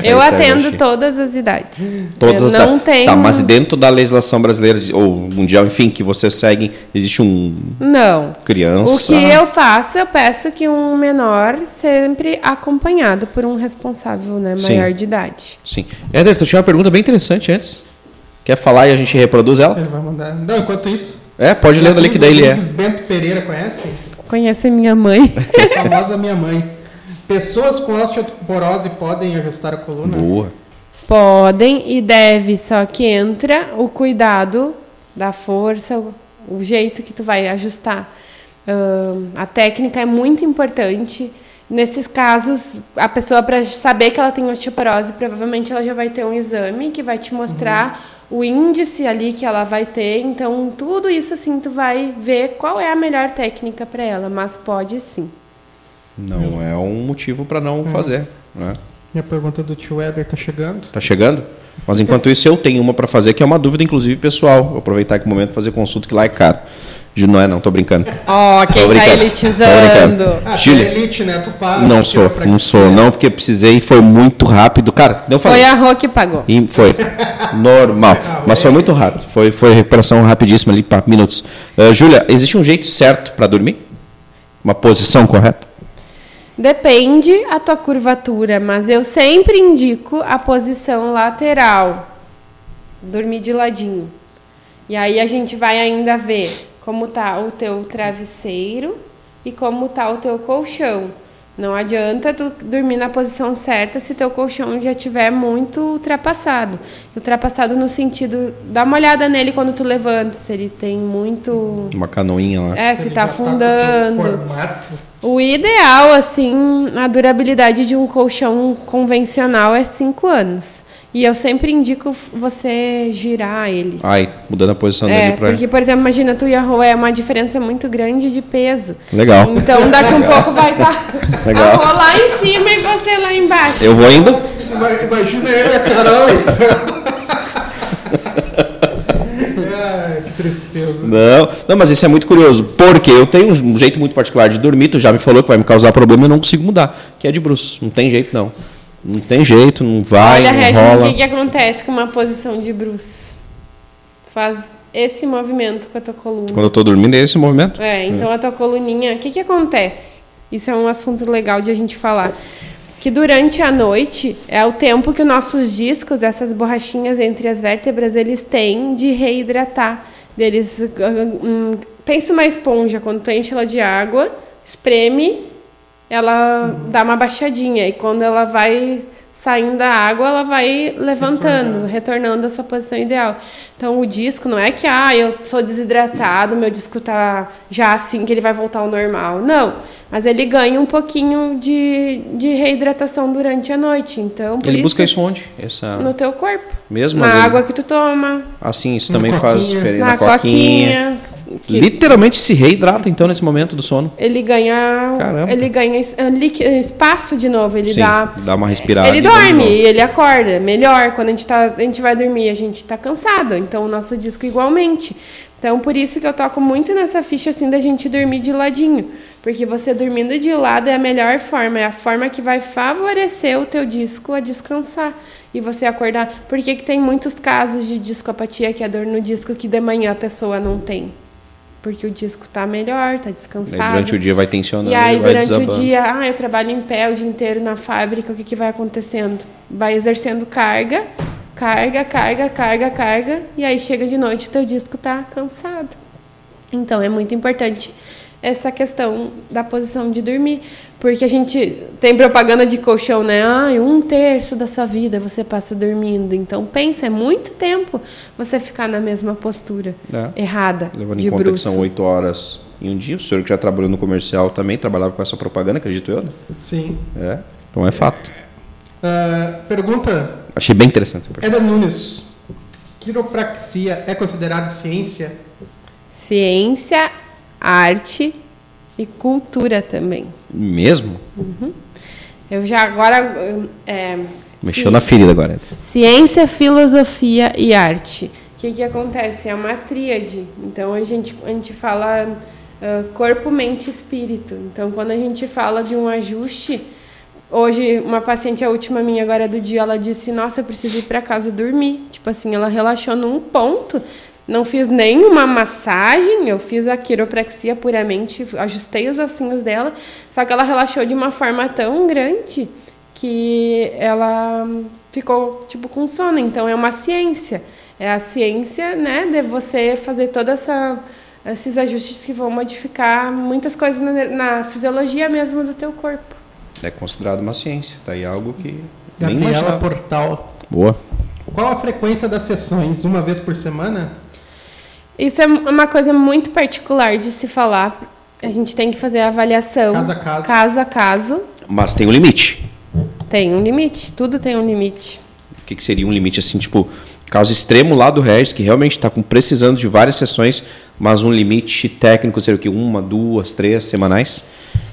Speaker 3: eu atendo todas as idades.
Speaker 2: Todas eu as não tenho... Tá, mas dentro da legislação brasileira ou mundial, enfim, que você segue, existe um
Speaker 3: Não.
Speaker 2: Criança.
Speaker 3: O que eu faço, eu peço que um menor sempre acompanhado por um responsável, né, maior Sim. de idade.
Speaker 2: Sim. Éder, tu tinha uma pergunta bem interessante antes. Quer falar e a gente reproduz ela?
Speaker 1: Ele vai mandar. Não, enquanto isso.
Speaker 2: É, pode ler ali que daí ele é.
Speaker 1: Bento Pereira conhece?
Speaker 3: Conhece minha mãe.
Speaker 1: A famosa minha mãe. Pessoas com osteoporose podem ajustar a coluna?
Speaker 2: Boa.
Speaker 3: Podem e deve, só que entra o cuidado da força, o jeito que tu vai ajustar. Uh, a técnica é muito importante. Nesses casos, a pessoa, para saber que ela tem osteoporose, provavelmente ela já vai ter um exame que vai te mostrar uhum o índice ali que ela vai ter. Então, tudo isso assim tu vai ver qual é a melhor técnica para ela, mas pode sim.
Speaker 2: Não é um motivo para não é. fazer, né?
Speaker 1: Minha pergunta do tio Éder tá chegando.
Speaker 2: Tá chegando? Mas enquanto isso eu tenho uma para fazer que é uma dúvida inclusive pessoal. Vou aproveitar aqui o momento fazer consulta que lá é caro. Não é não, tô brincando.
Speaker 3: Ó, oh, quem tô tá elitizando.
Speaker 1: Ah, Chile. é elite, né? Tu faz.
Speaker 2: Não sou, não sou, não, porque precisei, foi muito rápido. Cara, eu falei.
Speaker 3: Foi a Rô que pagou.
Speaker 2: E foi. Normal. Mas foi muito rápido. Foi, foi recuperação rapidíssima ali, para minutos. Uh, Júlia, existe um jeito certo para dormir? Uma posição correta?
Speaker 3: Depende a tua curvatura, mas eu sempre indico a posição lateral. Dormir de ladinho. E aí a gente vai ainda ver como está o teu travesseiro e como está o teu colchão. Não adianta tu dormir na posição certa se teu colchão já estiver muito ultrapassado. Ultrapassado no sentido, dá uma olhada nele quando tu levanta, se ele tem muito
Speaker 2: uma canoinha lá.
Speaker 3: É, se, se tá, tá afundando. Tá o ideal assim, a durabilidade de um colchão convencional é cinco anos. E eu sempre indico você girar ele.
Speaker 2: Ai, mudando a posição
Speaker 3: é,
Speaker 2: dele para.
Speaker 3: Porque, por exemplo, imagina tu e a Rô é uma diferença muito grande de peso.
Speaker 2: Legal.
Speaker 3: Então daqui um pouco vai estar tá a Rô lá em cima e você lá embaixo.
Speaker 2: Eu vou indo?
Speaker 1: Imagina ele a Carol, então. Ai, que tristeza.
Speaker 2: Não, não, mas isso é muito curioso, porque eu tenho um jeito muito particular de dormir, tu já me falou que vai me causar problema e eu não consigo mudar, que é de bruxo, não tem jeito não. Não tem jeito, não vai, Olha, Regina,
Speaker 3: o que, que acontece com uma posição de bruxo? Faz esse movimento com a tua coluna.
Speaker 2: Quando eu estou dormindo, é esse movimento?
Speaker 3: É, então é. a tua coluninha... O que, que acontece? Isso é um assunto legal de a gente falar. Que durante a noite é o tempo que os nossos discos, essas borrachinhas entre as vértebras, eles têm de reidratar. Deles, hum, pensa uma esponja, quando tu enche ela de água, espreme ela dá uma baixadinha e quando ela vai saindo da água, ela vai levantando, retornando à sua posição ideal. Então o disco não é que ah, eu sou desidratado, meu disco tá já assim que ele vai voltar ao normal. Não, Mas ele ganha um pouquinho de, de reidratação durante a noite. Então, por
Speaker 2: Ele
Speaker 3: isso,
Speaker 2: busca isso onde? Essa...
Speaker 3: no teu corpo.
Speaker 2: Mesmo?
Speaker 3: na
Speaker 2: mas ele-
Speaker 3: água que tu toma,
Speaker 2: Assim, isso
Speaker 1: Na
Speaker 2: também faz
Speaker 1: coquinha.
Speaker 2: diferença.
Speaker 3: na,
Speaker 2: Na coquinha.
Speaker 3: coquinha. que
Speaker 2: Literalmente se reidrata, então, nesse momento do sono.
Speaker 3: ele ganha,
Speaker 2: Caramba.
Speaker 3: ele ganha espaço de novo. Ele
Speaker 2: Sim,
Speaker 3: dá
Speaker 2: dá uma respirada.
Speaker 3: Ele
Speaker 2: e
Speaker 3: dorme e ele acorda melhor. Quando a gente, tá, a gente vai dormir, a gente tá cansado. Então, o nosso disco igualmente. Então, por isso que eu toco muito nessa ficha, assim, da gente dormir de ladinho. Porque você dormindo de lado é a melhor forma. É a forma que vai favorecer o teu disco a descansar. E você acordar. Por que que tem muitos casos de discopatia, que é dor no disco, que de manhã a pessoa não tem? Porque o disco tá melhor, tá
Speaker 2: Aí
Speaker 3: descansado.
Speaker 2: Durante o dia vai tensionando
Speaker 3: E aí,
Speaker 2: e
Speaker 3: durante
Speaker 2: desabando.
Speaker 3: o dia, ah, eu trabalho em pé o dia inteiro na fábrica, o que, que vai acontecendo? Vai exercendo carga, carga, carga, carga, carga, e aí chega de noite, teu disco tá cansado. Então, é muito importante essa questão da posição de dormir. Porque a gente tem propaganda de colchão, né? Ah, um terço da sua vida você passa dormindo. Então, pensa, é muito tempo você ficar na mesma postura
Speaker 2: É.
Speaker 3: errada,
Speaker 2: Levando
Speaker 3: de
Speaker 2: em conta que são oito horas em um dia. O senhor que já trabalhou no comercial também trabalhava com essa propaganda, acredito eu, né?
Speaker 1: Sim.
Speaker 2: É. Então é fato.
Speaker 1: Ah, pergunta,
Speaker 2: Achei bem interessante.
Speaker 1: Éder Nunes. Quiropraxia é considerada ciência?
Speaker 3: Ciência, arte e cultura também.
Speaker 2: Mesmo?
Speaker 3: Eu já agora. É,
Speaker 2: Mexeu
Speaker 3: ci-
Speaker 2: na ferida agora.
Speaker 3: Ciência, filosofia e arte. O que, que acontece? É uma tríade. Então a gente, a gente fala ah, corpo, mente e espírito. Então quando a gente fala de um ajuste. Hoje, uma paciente, a última minha agora do dia, ela disse: Nossa, eu preciso ir para casa dormir. Tipo assim, ela relaxou num ponto. Não fiz nenhuma massagem, eu fiz a quiropraxia puramente, ajustei os ossinhos dela. Só que ela relaxou de uma forma tão grande que ela ficou tipo com sono. Então é uma ciência. É a ciência, né, de você fazer toda essa esses ajustes que vão modificar muitas coisas na, na fisiologia mesmo do teu corpo.
Speaker 2: É considerado uma ciência. Tá aí algo que
Speaker 1: Gabriela. Portal.
Speaker 2: Boa.
Speaker 1: Qual a frequência das sessões? Uma vez por semana?
Speaker 3: Isso é uma coisa muito particular de se falar. A gente tem que fazer a avaliação
Speaker 1: Caso a caso.
Speaker 3: caso a caso.
Speaker 2: Mas tem um limite.
Speaker 3: Tem um limite, tudo tem um limite.
Speaker 2: O que, que seria um limite assim, tipo, caso extremo lá do Regis, que realmente está precisando de várias sessões, mas um limite técnico seria o que? Uma, duas, três semanais?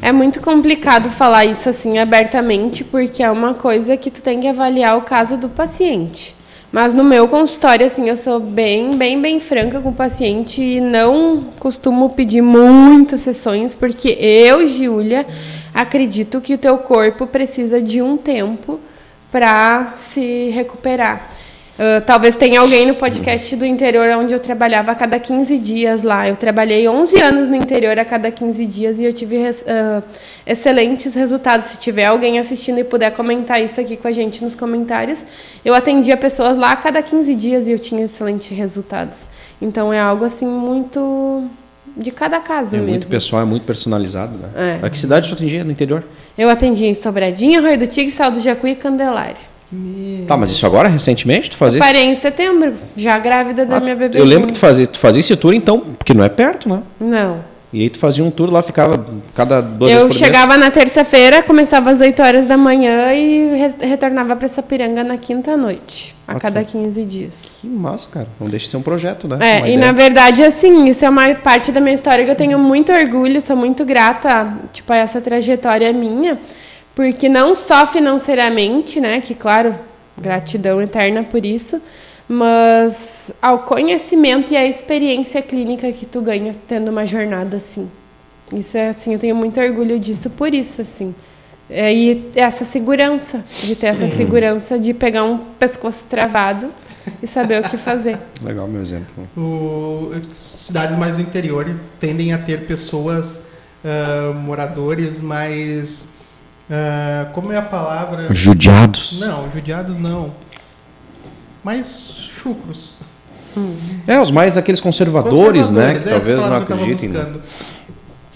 Speaker 3: É muito complicado falar isso assim abertamente, porque é uma coisa que tu tem que avaliar o caso do paciente. Mas no meu consultório, assim, eu sou bem, bem, bem franca com o paciente e não costumo pedir muitas sessões, porque eu, Giulia, acredito que o teu corpo precisa de um tempo para se recuperar. Ah, talvez tenha alguém no podcast do interior onde eu trabalhava a cada 15 dias lá. Eu trabalhei 11 anos no interior a cada 15 dias e eu tive res- ah, excelentes resultados. Se tiver alguém assistindo e puder comentar isso aqui com a gente nos comentários, eu atendia pessoas lá a cada 15 dias e eu tinha excelentes resultados. Então é algo assim muito de cada caso
Speaker 2: É
Speaker 3: mesmo.
Speaker 2: muito pessoal, é muito personalizado, né?
Speaker 3: É.
Speaker 2: A que cidade tu atendia no interior?
Speaker 3: Eu atendi em Sobradinho, Rio do Tigre, Sal do Jacuí e Candelário.
Speaker 2: Tá, mas isso agora, recentemente, tu fazia
Speaker 3: Parei em setembro, já grávida da
Speaker 2: Ah,
Speaker 3: minha bebê.
Speaker 2: Eu lembro que tu fazia, tu fazia esse tour, então, porque não é perto, né?
Speaker 3: Não.
Speaker 2: E aí tu fazia um tour lá, ficava cada duas vezes
Speaker 3: Eu
Speaker 2: por
Speaker 3: chegava na terça-feira, começava às 8 horas da manhã e re- retornava para Sapiranga na quinta noite, a
Speaker 2: Ok.
Speaker 3: cada 15 dias.
Speaker 2: mês. Que massa, cara. Não deixa de ser um projeto, né?
Speaker 3: É,
Speaker 2: Uma
Speaker 3: e
Speaker 2: ideia.
Speaker 3: na verdade, assim, isso é uma parte da minha história que eu tenho muito orgulho, sou muito grata, tipo, a essa trajetória minha, porque não só financeiramente, né, que claro, gratidão eterna por isso, mas ao conhecimento e à experiência clínica que tu ganha tendo uma jornada assim. Isso é assim, eu tenho muito orgulho disso por isso, assim. É, e essa segurança, de ter essa segurança de pegar um pescoço travado e saber o que fazer.
Speaker 2: Legal meu exemplo.
Speaker 1: O- cidades mais do interior tendem a ter pessoas, ah, moradores mais. Ah, como é a palavra?
Speaker 2: Judiados.
Speaker 1: Não, judiados não. Mais chucros.
Speaker 2: É, os mais aqueles conservadores, né? Que
Speaker 1: essa
Speaker 2: talvez não acreditem.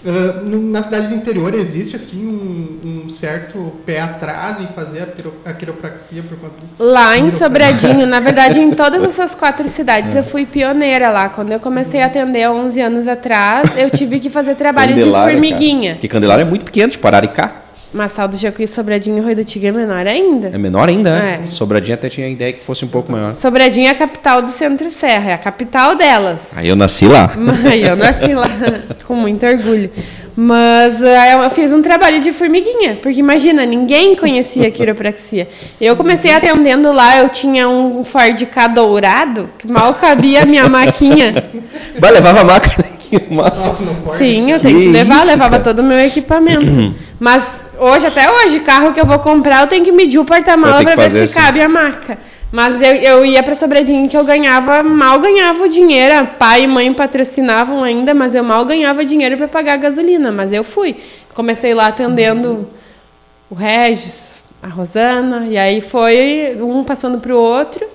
Speaker 1: Uh, na cidade do interior existe assim um, um, certo pé atrás em fazer a, a quiropraxia por conta disso?
Speaker 3: Lá em Sobradinho, na verdade em todas essas quatro cidades eu fui pioneira lá. Quando eu comecei a atender há 11 anos atrás, eu tive que fazer trabalho Candelária, de formiguinha.
Speaker 2: Cara. Que Candelária é muito pequeno, tipo Araricá.
Speaker 3: Mas do Jacuí, Sobradinho e Rui do Tigre é menor ainda.
Speaker 2: É menor ainda, né? É. Sobradinho até tinha a ideia que fosse um pouco maior.
Speaker 3: Sobradinho é a capital do Centro-Serra, é a capital delas.
Speaker 2: Aí eu nasci lá.
Speaker 3: Aí eu nasci lá, com muito orgulho. Mas uh, eu fiz um trabalho de formiguinha, porque imagina, ninguém conhecia quiropraxia. Eu comecei atendendo lá, eu tinha um Ford K dourado, que mal cabia a minha maquinha.
Speaker 2: Vai, levava a né? que massa.
Speaker 3: Sim, eu tenho que, que levar, isso, levava cara? todo o meu equipamento. Mas hoje, até hoje, carro que eu vou comprar, eu tenho que medir o porta-mala para ver se assim. cabe a marca. Mas eu, eu ia para Sobradinho que eu ganhava, mal ganhava o dinheiro. Pai e mãe patrocinavam ainda, mas eu mal ganhava dinheiro para pagar a gasolina. Mas eu fui. Comecei lá atendendo o Regis, a Rosana, e aí foi um passando para o outro.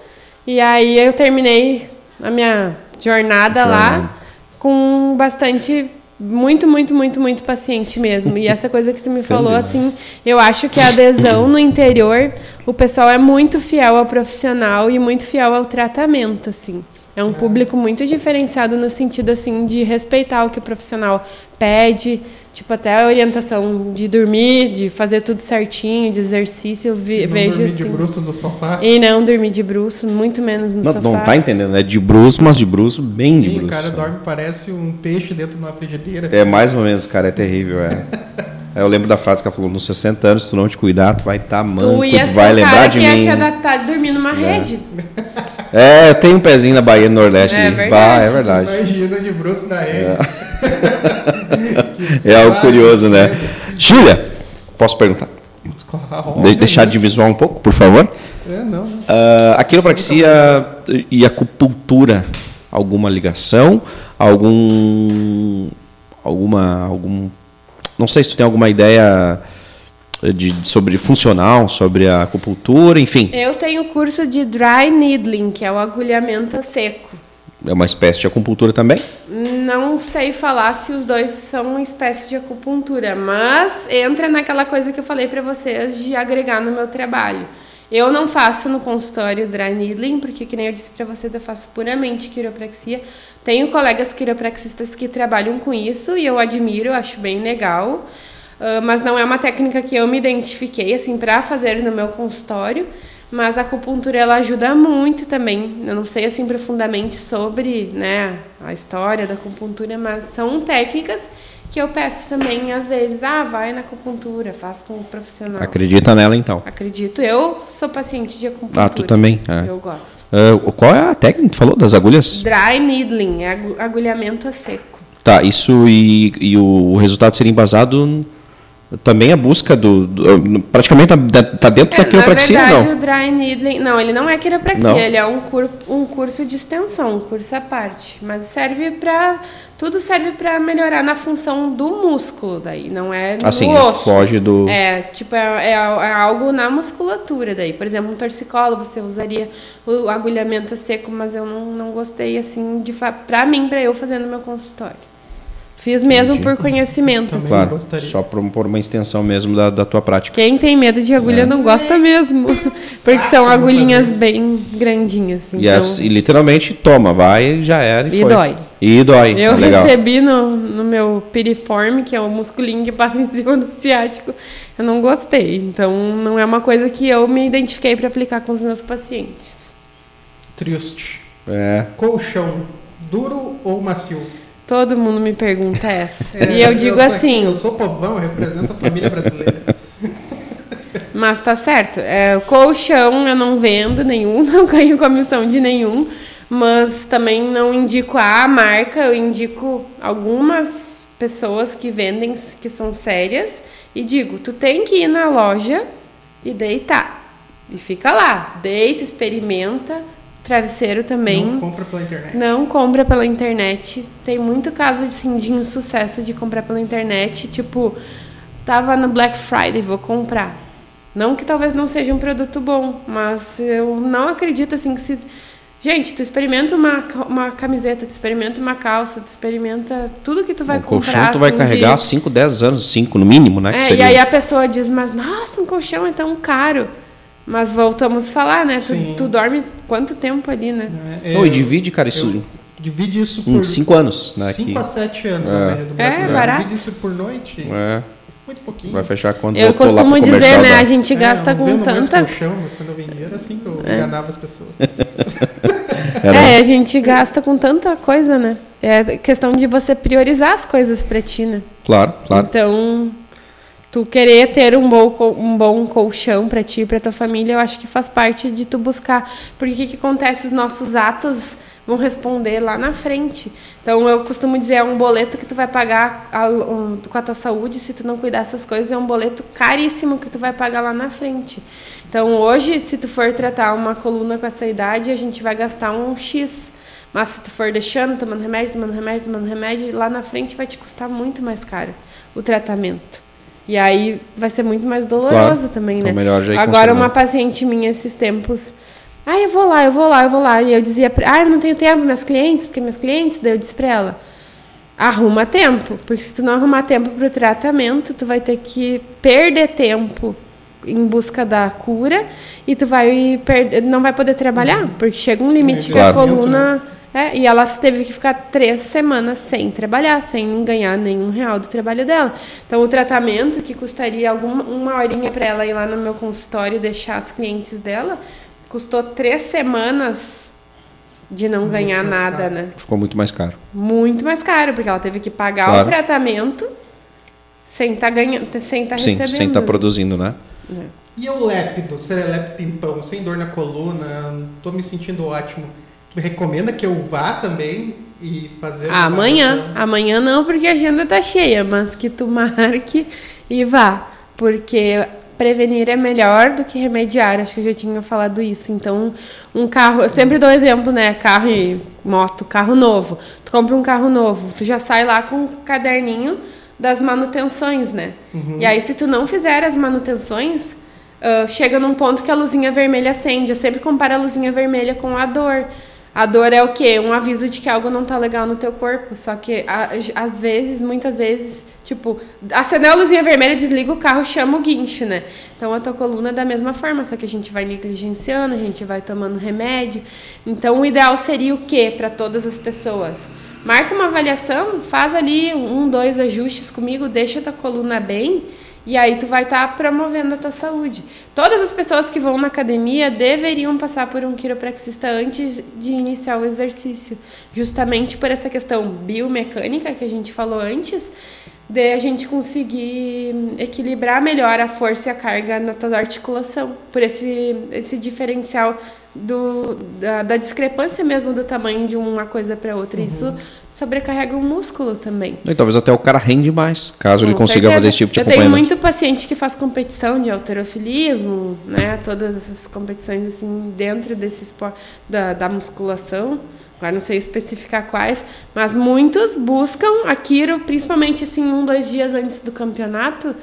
Speaker 3: E aí eu terminei a minha jornada, jornada. lá com bastante muito, muito, muito, muito paciente mesmo. E essa coisa que tu me falou, assim, eu acho que a adesão no interior, o pessoal é muito fiel ao profissional e muito fiel ao tratamento, assim. É um público muito diferenciado no sentido, assim, de respeitar o que o profissional pede, Tipo, até a orientação de dormir, de fazer tudo certinho, de exercício, eu vi,
Speaker 1: não
Speaker 3: vejo
Speaker 1: dormir
Speaker 3: assim.
Speaker 1: de bruxo no sofá.
Speaker 3: E não dormir de bruxo, muito menos no
Speaker 2: não,
Speaker 3: sofá.
Speaker 2: Não tá entendendo, é de bruxo, mas de bruxo, bem
Speaker 1: Sim,
Speaker 2: de bruxo.
Speaker 1: o cara dorme, parece um peixe dentro de uma frigideira.
Speaker 2: É, mais ou menos, cara, é terrível, é. Eu lembro da frase que ela falou, nos 60 anos, tu não te cuidar, tu vai estar tá manco, tu, tu vai lembrar de mim. Tu
Speaker 3: ia te adaptar de dormir numa é. rede.
Speaker 2: É, eu tenho um pezinho na Bahia do Nordeste. É, verdade. Bah, é verdade.
Speaker 1: Imagina de bruxo na rede.
Speaker 2: É, é algo curioso, né? Júlia, posso perguntar? Claro, de deixar de visual um pouco, por favor?
Speaker 1: É, não. Uh,
Speaker 2: a quiropraxia e a acupuntura, alguma ligação? Algum. Alguma. Algum. Não sei se tu tem alguma ideia de, sobre funcional, sobre a acupuntura, enfim.
Speaker 3: Eu tenho curso de dry needling, que é o agulhamento a seco.
Speaker 2: É uma espécie de acupuntura também?
Speaker 3: Não sei falar se os dois são uma espécie de acupuntura, mas entra naquela coisa que eu falei para vocês de agregar no meu trabalho. Eu não faço no consultório dry needling, porque, que nem eu disse para vocês, eu faço puramente quiropraxia. Tenho colegas quiropraxistas que trabalham com isso e eu admiro, acho bem legal. Uh, mas não é uma técnica que eu me identifiquei assim para fazer no meu consultório. Mas a acupuntura ela ajuda muito também. Eu não sei assim profundamente sobre, né, a história da acupuntura, mas são técnicas que eu peço também às vezes, ah, vai na acupuntura, faz com um profissional.
Speaker 2: Acredita nela então?
Speaker 3: Acredito. Eu sou paciente de acupuntura.
Speaker 2: Ah, tu também?
Speaker 3: É. Eu gosto.
Speaker 2: Uh, qual é a técnica que falou das agulhas?
Speaker 3: Dry needling, é agulhamento a seco.
Speaker 2: Tá, isso e, e o resultado seria embasado também a busca do, do praticamente está tá dentro é, da quiropraxia
Speaker 3: na verdade,
Speaker 2: não
Speaker 3: o dry needling não ele não é quiropraxia não. ele é um, cur, um curso de extensão um curso à parte mas serve para tudo serve para melhorar na função do músculo daí não é no
Speaker 2: assim
Speaker 3: osso.
Speaker 2: foge do
Speaker 3: é tipo é, é, é, algo na musculatura daí por exemplo um torcicolo você usaria o agulhamento seco mas eu não, não gostei assim de para mim para eu fazer no meu consultório Fiz mesmo Entendi. por conhecimento. Assim.
Speaker 2: Claro, só por, por, uma extensão mesmo da, da tua prática.
Speaker 3: Quem tem medo de agulha é. não gosta mesmo. Porque são agulhinhas bem grandinhas.
Speaker 2: Então... E, as, e, literalmente toma, vai, já era e, e foi.
Speaker 3: dói.
Speaker 2: E dói.
Speaker 3: Eu é recebi no, no meu piriforme, que é o musculinho que passa em cima do ciático. Eu não gostei. Então não é uma coisa que eu me identifiquei para aplicar com os meus pacientes.
Speaker 1: Triste.
Speaker 2: É.
Speaker 1: Colchão, duro ou macio?
Speaker 3: Todo mundo me pergunta essa. É, e eu digo eu assim. Aqui,
Speaker 1: eu sou povão, eu represento a família brasileira.
Speaker 3: Mas tá certo. É, colchão eu não vendo nenhum, não ganho comissão de nenhum. Mas também não indico a marca, eu indico algumas pessoas que vendem, que são sérias. E digo, tu tem que ir na loja e deitar. E fica lá, deita, experimenta, Travesseiro também.
Speaker 1: Não compra pela internet.
Speaker 3: Não compra pela internet. Tem muito caso assim, de insucesso de comprar pela internet. Tipo, tava no Black Friday, vou comprar. Não que talvez não seja um produto bom, mas eu não acredito assim que se Gente, tu experimenta uma, uma camiseta, tu experimenta uma calça, tu experimenta tudo que tu vai
Speaker 2: o colchão
Speaker 3: comprar.
Speaker 2: tu vai
Speaker 3: assim,
Speaker 2: carregar
Speaker 3: de-
Speaker 2: 5, 10 anos, 5 no mínimo, né? que
Speaker 3: É, e
Speaker 2: seria-
Speaker 3: aí a pessoa diz, mas nossa, um colchão é tão caro. Mas voltamos a falar, né? Tu, tu dorme quanto tempo ali, né?
Speaker 1: É,
Speaker 2: e
Speaker 1: eu-
Speaker 2: divide, cara, isso
Speaker 1: eu- Divide isso por
Speaker 2: 5 anos, né?
Speaker 1: 5
Speaker 2: que-
Speaker 1: a 7 anos,
Speaker 2: É.
Speaker 1: a média do
Speaker 3: É,
Speaker 1: brasileiro.
Speaker 3: barato.
Speaker 1: Divide isso por noite,
Speaker 2: É,
Speaker 1: muito pouquinho.
Speaker 2: vai fechar quando
Speaker 3: Eu costumo dizer, né? A gente
Speaker 1: É,
Speaker 3: gasta
Speaker 1: eu
Speaker 3: com tanta.
Speaker 1: colchão, mas quando eu vendia era assim que eu
Speaker 3: É.
Speaker 1: enganava as pessoas.
Speaker 2: Era-
Speaker 3: É, a gente gasta com tanta coisa, né? É questão de você priorizar as coisas pra ti, né?
Speaker 2: Claro, claro.
Speaker 3: Então, tu querer ter um bom, um bom colchão pra ti e pra tua família, eu acho que faz parte de tu buscar. Porque o que, que acontece? Os nossos atos vão responder lá na frente. Então, eu costumo dizer, é um boleto que tu vai pagar a- um- com a tua saúde, se tu não cuidar dessas coisas, é um boleto caríssimo que tu vai pagar lá na frente. Então, hoje, se tu for tratar uma coluna com essa idade, a gente vai gastar um X. Mas se tu for deixando, tomando remédio, tomando remédio, tomando remédio, lá na frente vai te custar muito mais caro o tratamento. E aí vai ser muito mais doloroso
Speaker 2: Claro.
Speaker 3: também,
Speaker 2: Então,
Speaker 3: né?
Speaker 2: melhor já
Speaker 3: Agora uma paciente minha esses tempos, ah, eu vou lá, eu vou lá, eu vou lá. E eu dizia, pra- ah, eu não tenho tempo, minhas clientes, porque minhas clientes, daí eu disse pra ela, arruma tempo, porque se tu não arrumar tempo pro tratamento, tu vai ter que perder tempo em busca da cura e tu vai não vai poder trabalhar, porque chega um limite que a coluna é, e ela teve que ficar três semanas sem trabalhar, sem ganhar nenhum real do trabalho dela. Então, o tratamento que custaria alguma, uma horinha para ela ir lá no meu consultório e deixar as clientes dela, custou três semanas de não ganhar
Speaker 1: mais
Speaker 3: nada,
Speaker 1: caro.
Speaker 3: né?
Speaker 2: Ficou muito mais caro.
Speaker 3: Muito mais caro, porque ela teve que pagar
Speaker 2: Claro.
Speaker 3: o tratamento sem estar ganhando, sem estar
Speaker 2: Sim,
Speaker 3: recebendo.
Speaker 2: sem estar produzindo, né?
Speaker 1: E eu lépido, serelepe pimpão, sem dor na coluna, tô me sentindo ótimo. Recomenda que eu vá também e fazer
Speaker 3: amanhã.
Speaker 1: avaliação?
Speaker 3: Amanhã não, porque a agenda tá cheia, mas que tu marque e vá. Porque prevenir é melhor do que remediar. Acho que eu já tinha falado isso. Então, um carro, eu sempre dou exemplo, né? Carro e moto, carro novo. Tu compra um carro novo, tu já sai lá com um caderninho das manutenções, né? E aí, se tu não fizer as manutenções, ah, chega num ponto que a luzinha vermelha acende. Eu sempre comparo a luzinha vermelha com a dor. A dor é o quê? Um aviso de que algo não tá legal no teu corpo. Só que às vezes, muitas vezes, tipo, acendeu a luzinha vermelha, desliga o carro, chama o guincho, né? Então a tua coluna é da mesma forma, só que a gente vai negligenciando, a gente vai tomando remédio. Então o ideal seria o quê para todas as pessoas? Marca uma avaliação, faz ali um, dois ajustes comigo, deixa a tua coluna bem. E aí tu vai estar promovendo a tua saúde. Todas as pessoas que vão na academia deveriam passar por um quiropraxista antes de iniciar o exercício, justamente por essa questão biomecânica que a gente falou antes, de a gente conseguir equilibrar melhor a força e a carga na tua articulação, por esse esse diferencial do, da, da discrepância mesmo do tamanho de uma coisa para outra. Isso sobrecarrega o músculo também.
Speaker 2: E talvez até o cara rende mais, caso ele
Speaker 3: Com
Speaker 2: consiga
Speaker 3: certeza.
Speaker 2: fazer esse tipo de
Speaker 3: Eu tenho muito paciente que faz competição de alterofilismo, né? Todas essas competições assim dentro desse esporte da, da musculação. Agora não sei especificar quais, mas muitos buscam a quiro, principalmente assim um, dois dias antes do campeonato,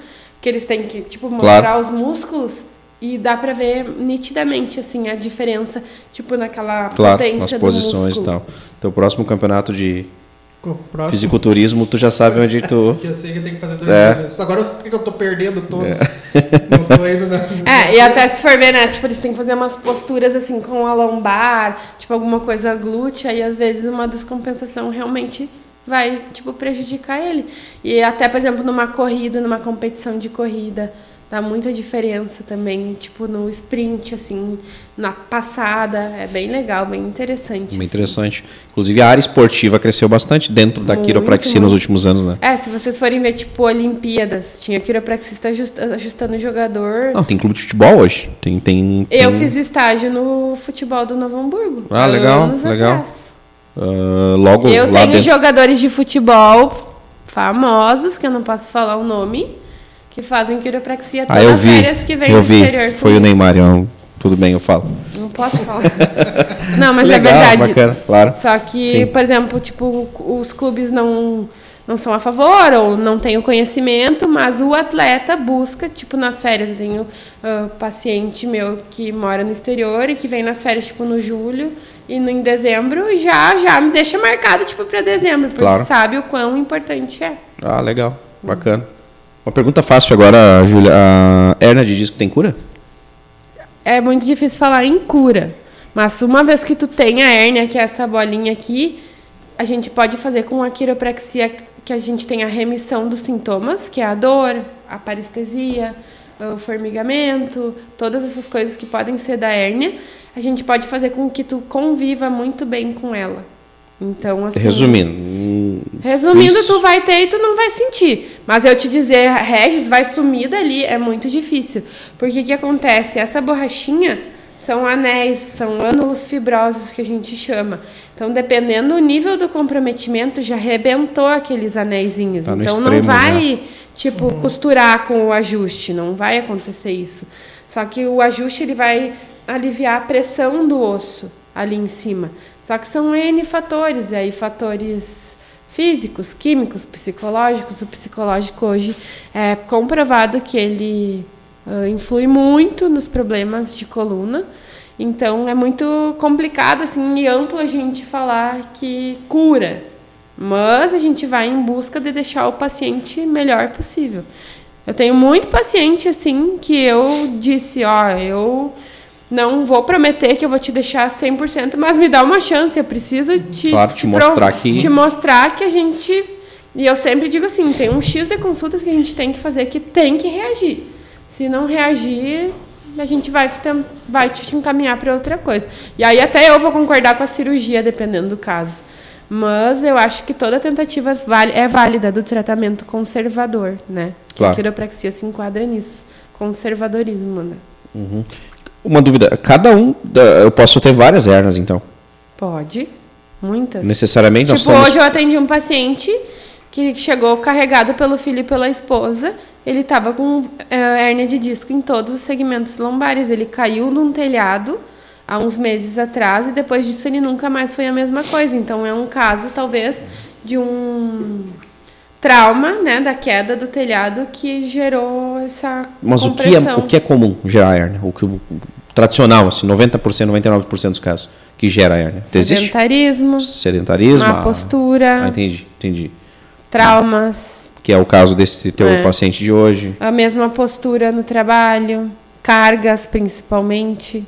Speaker 3: que eles têm que tipo mostrar
Speaker 2: Claro.
Speaker 3: os músculos e dá pra ver nitidamente assim a diferença, tipo naquela
Speaker 2: Claro,
Speaker 3: potência
Speaker 2: nas posições
Speaker 3: do
Speaker 2: e tal. Teu próximo campeonato de
Speaker 1: próximo,
Speaker 2: fisiculturismo, tu já sabe onde tu.
Speaker 1: eu sei que tem que fazer dois
Speaker 2: É.
Speaker 1: meses. Agora eu sei por que eu tô perdendo todos. Não tô indo na...
Speaker 3: É, e até se for ver, né, tipo, eles têm que fazer umas posturas assim com a lombar, tipo, alguma coisa glútea, e às vezes uma descompensação realmente vai, tipo, prejudicar ele. E até, por exemplo, numa corrida, numa competição de corrida, dá muita diferença também, tipo, no sprint, assim, na passada, é bem legal, bem interessante.
Speaker 2: Bem
Speaker 3: assim.
Speaker 2: interessante. Inclusive a área esportiva cresceu bastante dentro da
Speaker 3: Muito,
Speaker 2: quiropraxia nos
Speaker 3: muito.
Speaker 2: últimos anos, né?
Speaker 3: É, se vocês forem ver, tipo, Olimpíadas, tinha quiropraxista ajusta- ajustando o jogador.
Speaker 2: Não, tem clube de futebol hoje. Tem, tem,
Speaker 3: Eu
Speaker 2: tem,
Speaker 3: fiz estágio no futebol do Novo Hamburgo.
Speaker 2: Ah, legal, legal.
Speaker 3: atrás.
Speaker 2: ah, logo
Speaker 3: Eu tenho
Speaker 2: dentro.
Speaker 3: jogadores de futebol famosos, que eu não posso falar o nome, que fazem quiropraxia
Speaker 2: Ah,
Speaker 3: todas
Speaker 2: eu
Speaker 3: as
Speaker 2: vi.
Speaker 3: férias que vem
Speaker 2: eu
Speaker 3: do
Speaker 2: vi.
Speaker 3: exterior.
Speaker 2: Foi o
Speaker 3: comigo.
Speaker 2: Neymar. Eu, tudo bem, eu falo.
Speaker 3: Não posso falar. não, mas
Speaker 2: Legal,
Speaker 3: é verdade.
Speaker 2: bacana, claro.
Speaker 3: Só que,
Speaker 2: Sim.
Speaker 3: por exemplo, tipo, os clubes não não são a favor ou não têm o conhecimento, mas o atleta busca, tipo nas férias, eu tenho uh, paciente meu que mora no exterior e que vem nas férias tipo no julho e no, em dezembro e já já me deixa marcado tipo para dezembro, porque
Speaker 2: Claro.
Speaker 3: sabe o quão importante é.
Speaker 2: Ah, legal. Bacana. Uma pergunta fácil agora, Júlia. A hernia de disco tem cura?
Speaker 3: É muito difícil falar em cura, mas uma vez que tu tem a hérnia, que é essa bolinha aqui, a gente pode fazer com a quiropraxia que a gente tem a remissão dos sintomas, que é a dor, a parestesia, o formigamento, todas essas coisas que podem ser da hérnia, a gente pode fazer com que tu conviva muito bem com ela. Então, assim,
Speaker 2: Resumindo.
Speaker 3: Resumindo,
Speaker 2: Isso.
Speaker 3: tu vai ter e tu não vai sentir. Mas eu te dizer, Regis, vai sumir dali, é muito difícil. Porque o que acontece? Essa borrachinha são anéis, são ânulos fibrosos que a gente chama. Então, dependendo do nível do comprometimento, já arrebentou aqueles anéisinhos.
Speaker 2: Tá
Speaker 3: então, não
Speaker 2: extremo
Speaker 3: vai, tipo, costurar com o ajuste. Não vai acontecer isso. Só que o ajuste, ele vai aliviar a pressão do osso ali em cima. Só que são N fatores, e aí fatores físicos, químicos, psicológicos. O psicológico hoje é comprovado que ele ah, influi muito nos problemas de coluna. Então é muito complicado assim e amplo a gente falar que cura. Mas a gente vai em busca de deixar o paciente melhor possível. Eu tenho muito paciente assim que eu disse, ó, eu não vou prometer que eu vou te deixar 100%, mas me dá uma chance, eu preciso te,
Speaker 2: Claro, te
Speaker 3: pro-
Speaker 2: mostrar que-
Speaker 3: te mostrar que a gente e eu sempre digo assim, tem um X de consultas que a gente tem que fazer que tem que reagir. Se não reagir, a gente vai, vai te encaminhar para outra coisa. E aí até eu vou concordar com a cirurgia, dependendo do caso. Mas eu acho que toda tentativa é válida do tratamento conservador, né? Que
Speaker 2: Claro.
Speaker 3: a quiropraxia se enquadra nisso. Conservadorismo, né?
Speaker 2: Uma dúvida. Cada um. eu posso ter várias hernias, então.
Speaker 3: Pode. Muitas.
Speaker 2: Necessariamente
Speaker 3: Tipo,
Speaker 2: temos.
Speaker 3: hoje eu atendi um paciente que chegou carregado pelo filho e pela esposa. Ele estava com eh, hérnia de disco em todos os segmentos lombares. Ele caiu num telhado há uns meses atrás e depois disso ele nunca mais foi a mesma coisa. Então é um caso, talvez, de um trauma, né, da queda do telhado que gerou essa
Speaker 2: Mas o que, é, o que é comum gerar hernia? O que o tradicional, assim, 90%, 99% dos casos que gera hernia. Existe?
Speaker 3: Sedentarismo,
Speaker 2: Sedentarismo.
Speaker 3: má
Speaker 2: ah,
Speaker 3: postura,
Speaker 2: Ah, entendi, entendi.
Speaker 3: traumas.
Speaker 2: Que é o caso desse teu
Speaker 3: É.
Speaker 2: paciente de hoje.
Speaker 3: A mesma postura no trabalho, cargas principalmente.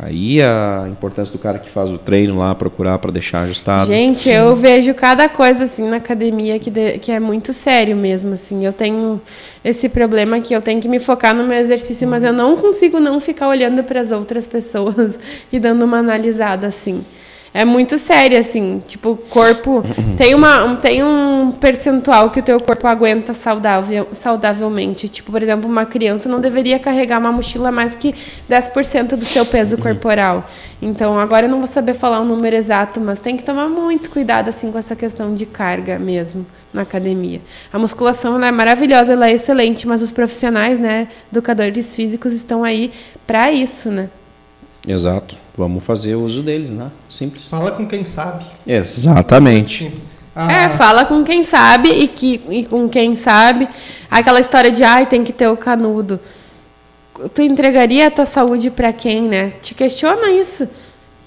Speaker 2: Aí a importância do cara que faz o treino lá, procurar para deixar ajustado.
Speaker 3: Gente, eu vejo cada coisa assim na academia que, de- que é muito sério mesmo, assim. Eu tenho esse problema que eu tenho que me focar no meu exercício, mas eu não consigo não ficar olhando para as outras pessoas e dando uma analisada assim. É muito sério, assim. Tipo, o corpo. Tem, uma, um- tem um percentual que o teu corpo aguenta saudável, saudavelmente. Tipo, por exemplo, uma criança não deveria carregar uma mochila mais que 10% do seu peso corporal. Então, agora eu não vou saber falar o número exato, mas tem que tomar muito cuidado, assim, com essa questão de carga mesmo na academia. A musculação é maravilhosa, ela é excelente, mas os profissionais, né, educadores físicos estão aí para isso, né?
Speaker 2: Exato. Vamos fazer uso deles, né? Simples.
Speaker 1: Fala com quem sabe.
Speaker 2: Exatamente.
Speaker 1: Ah,
Speaker 3: É, fala com quem sabe e, que, e com quem sabe. Aquela história de, ai, tem que ter o canudo. Tu entregaria a tua saúde para quem, né? Te questiona isso.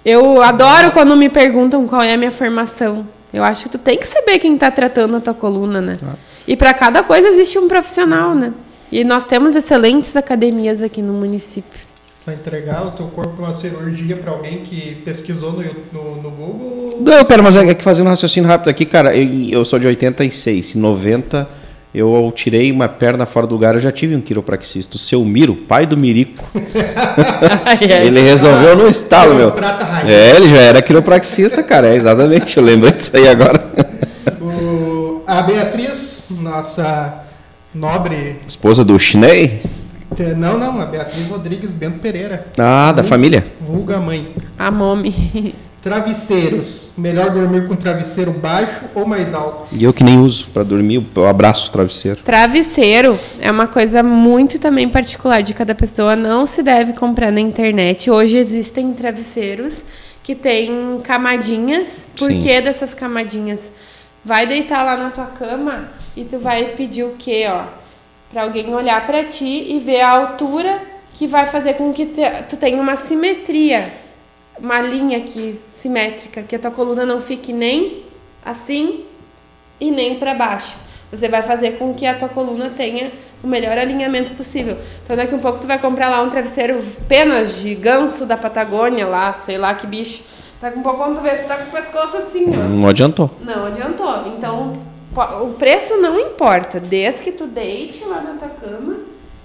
Speaker 3: Eu adoro quando me perguntam qual é a minha formação. Eu acho que tu tem que saber quem está tratando a tua coluna, né? E para cada coisa existe um profissional, né? E nós temos excelentes academias aqui no município.
Speaker 1: Vai entregar o teu corpo para uma cirurgia para alguém que pesquisou no, no, no Google?
Speaker 2: Não, quero, mas é que fazendo um raciocínio rápido aqui, cara, eu, eu sou de 86, em 90 eu tirei uma perna fora do lugar, eu já tive um quiropraxista, o seu Miro, pai do Mirico. Ele resolveu no estalo, meu.
Speaker 1: Prata raiz.
Speaker 2: É, ele já era quiropraxista, cara, é exatamente, eu lembrei disso aí agora.
Speaker 1: O- a Beatriz, nossa nobre.
Speaker 2: Esposa do Chinei?
Speaker 1: Não, não, a Beatriz Rodrigues Bento Pereira.
Speaker 2: Ah, da família.
Speaker 1: Vulga mãe.
Speaker 3: A Momi.
Speaker 1: Travesseiros. Melhor dormir com travesseiro baixo ou mais alto?
Speaker 2: E eu que nem uso pra dormir, eu abraço o travesseiro.
Speaker 3: Travesseiro é uma coisa muito também particular de cada pessoa. Não se deve comprar na internet. Hoje existem travesseiros que têm camadinhas. Por
Speaker 2: Sim.
Speaker 3: que dessas camadinhas? vai deitar lá na tua cama e tu vai pedir o quê, ó? Pra alguém olhar pra ti e ver a altura que vai fazer com que te, tu tenha uma simetria, uma linha aqui simétrica, que a tua coluna não fique nem assim e nem para baixo. Você vai fazer com que a tua coluna tenha o melhor alinhamento possível. Então daqui a um pouco tu vai comprar lá um travesseiro penas de ganso da Patagônia lá, sei lá que bicho. Daqui a um pouco quando tu vê, tu tá com o pescoço assim, ó.
Speaker 2: Não adiantou.
Speaker 3: Não adiantou. Então, o preço não importa, desde que tu deite lá na tua cama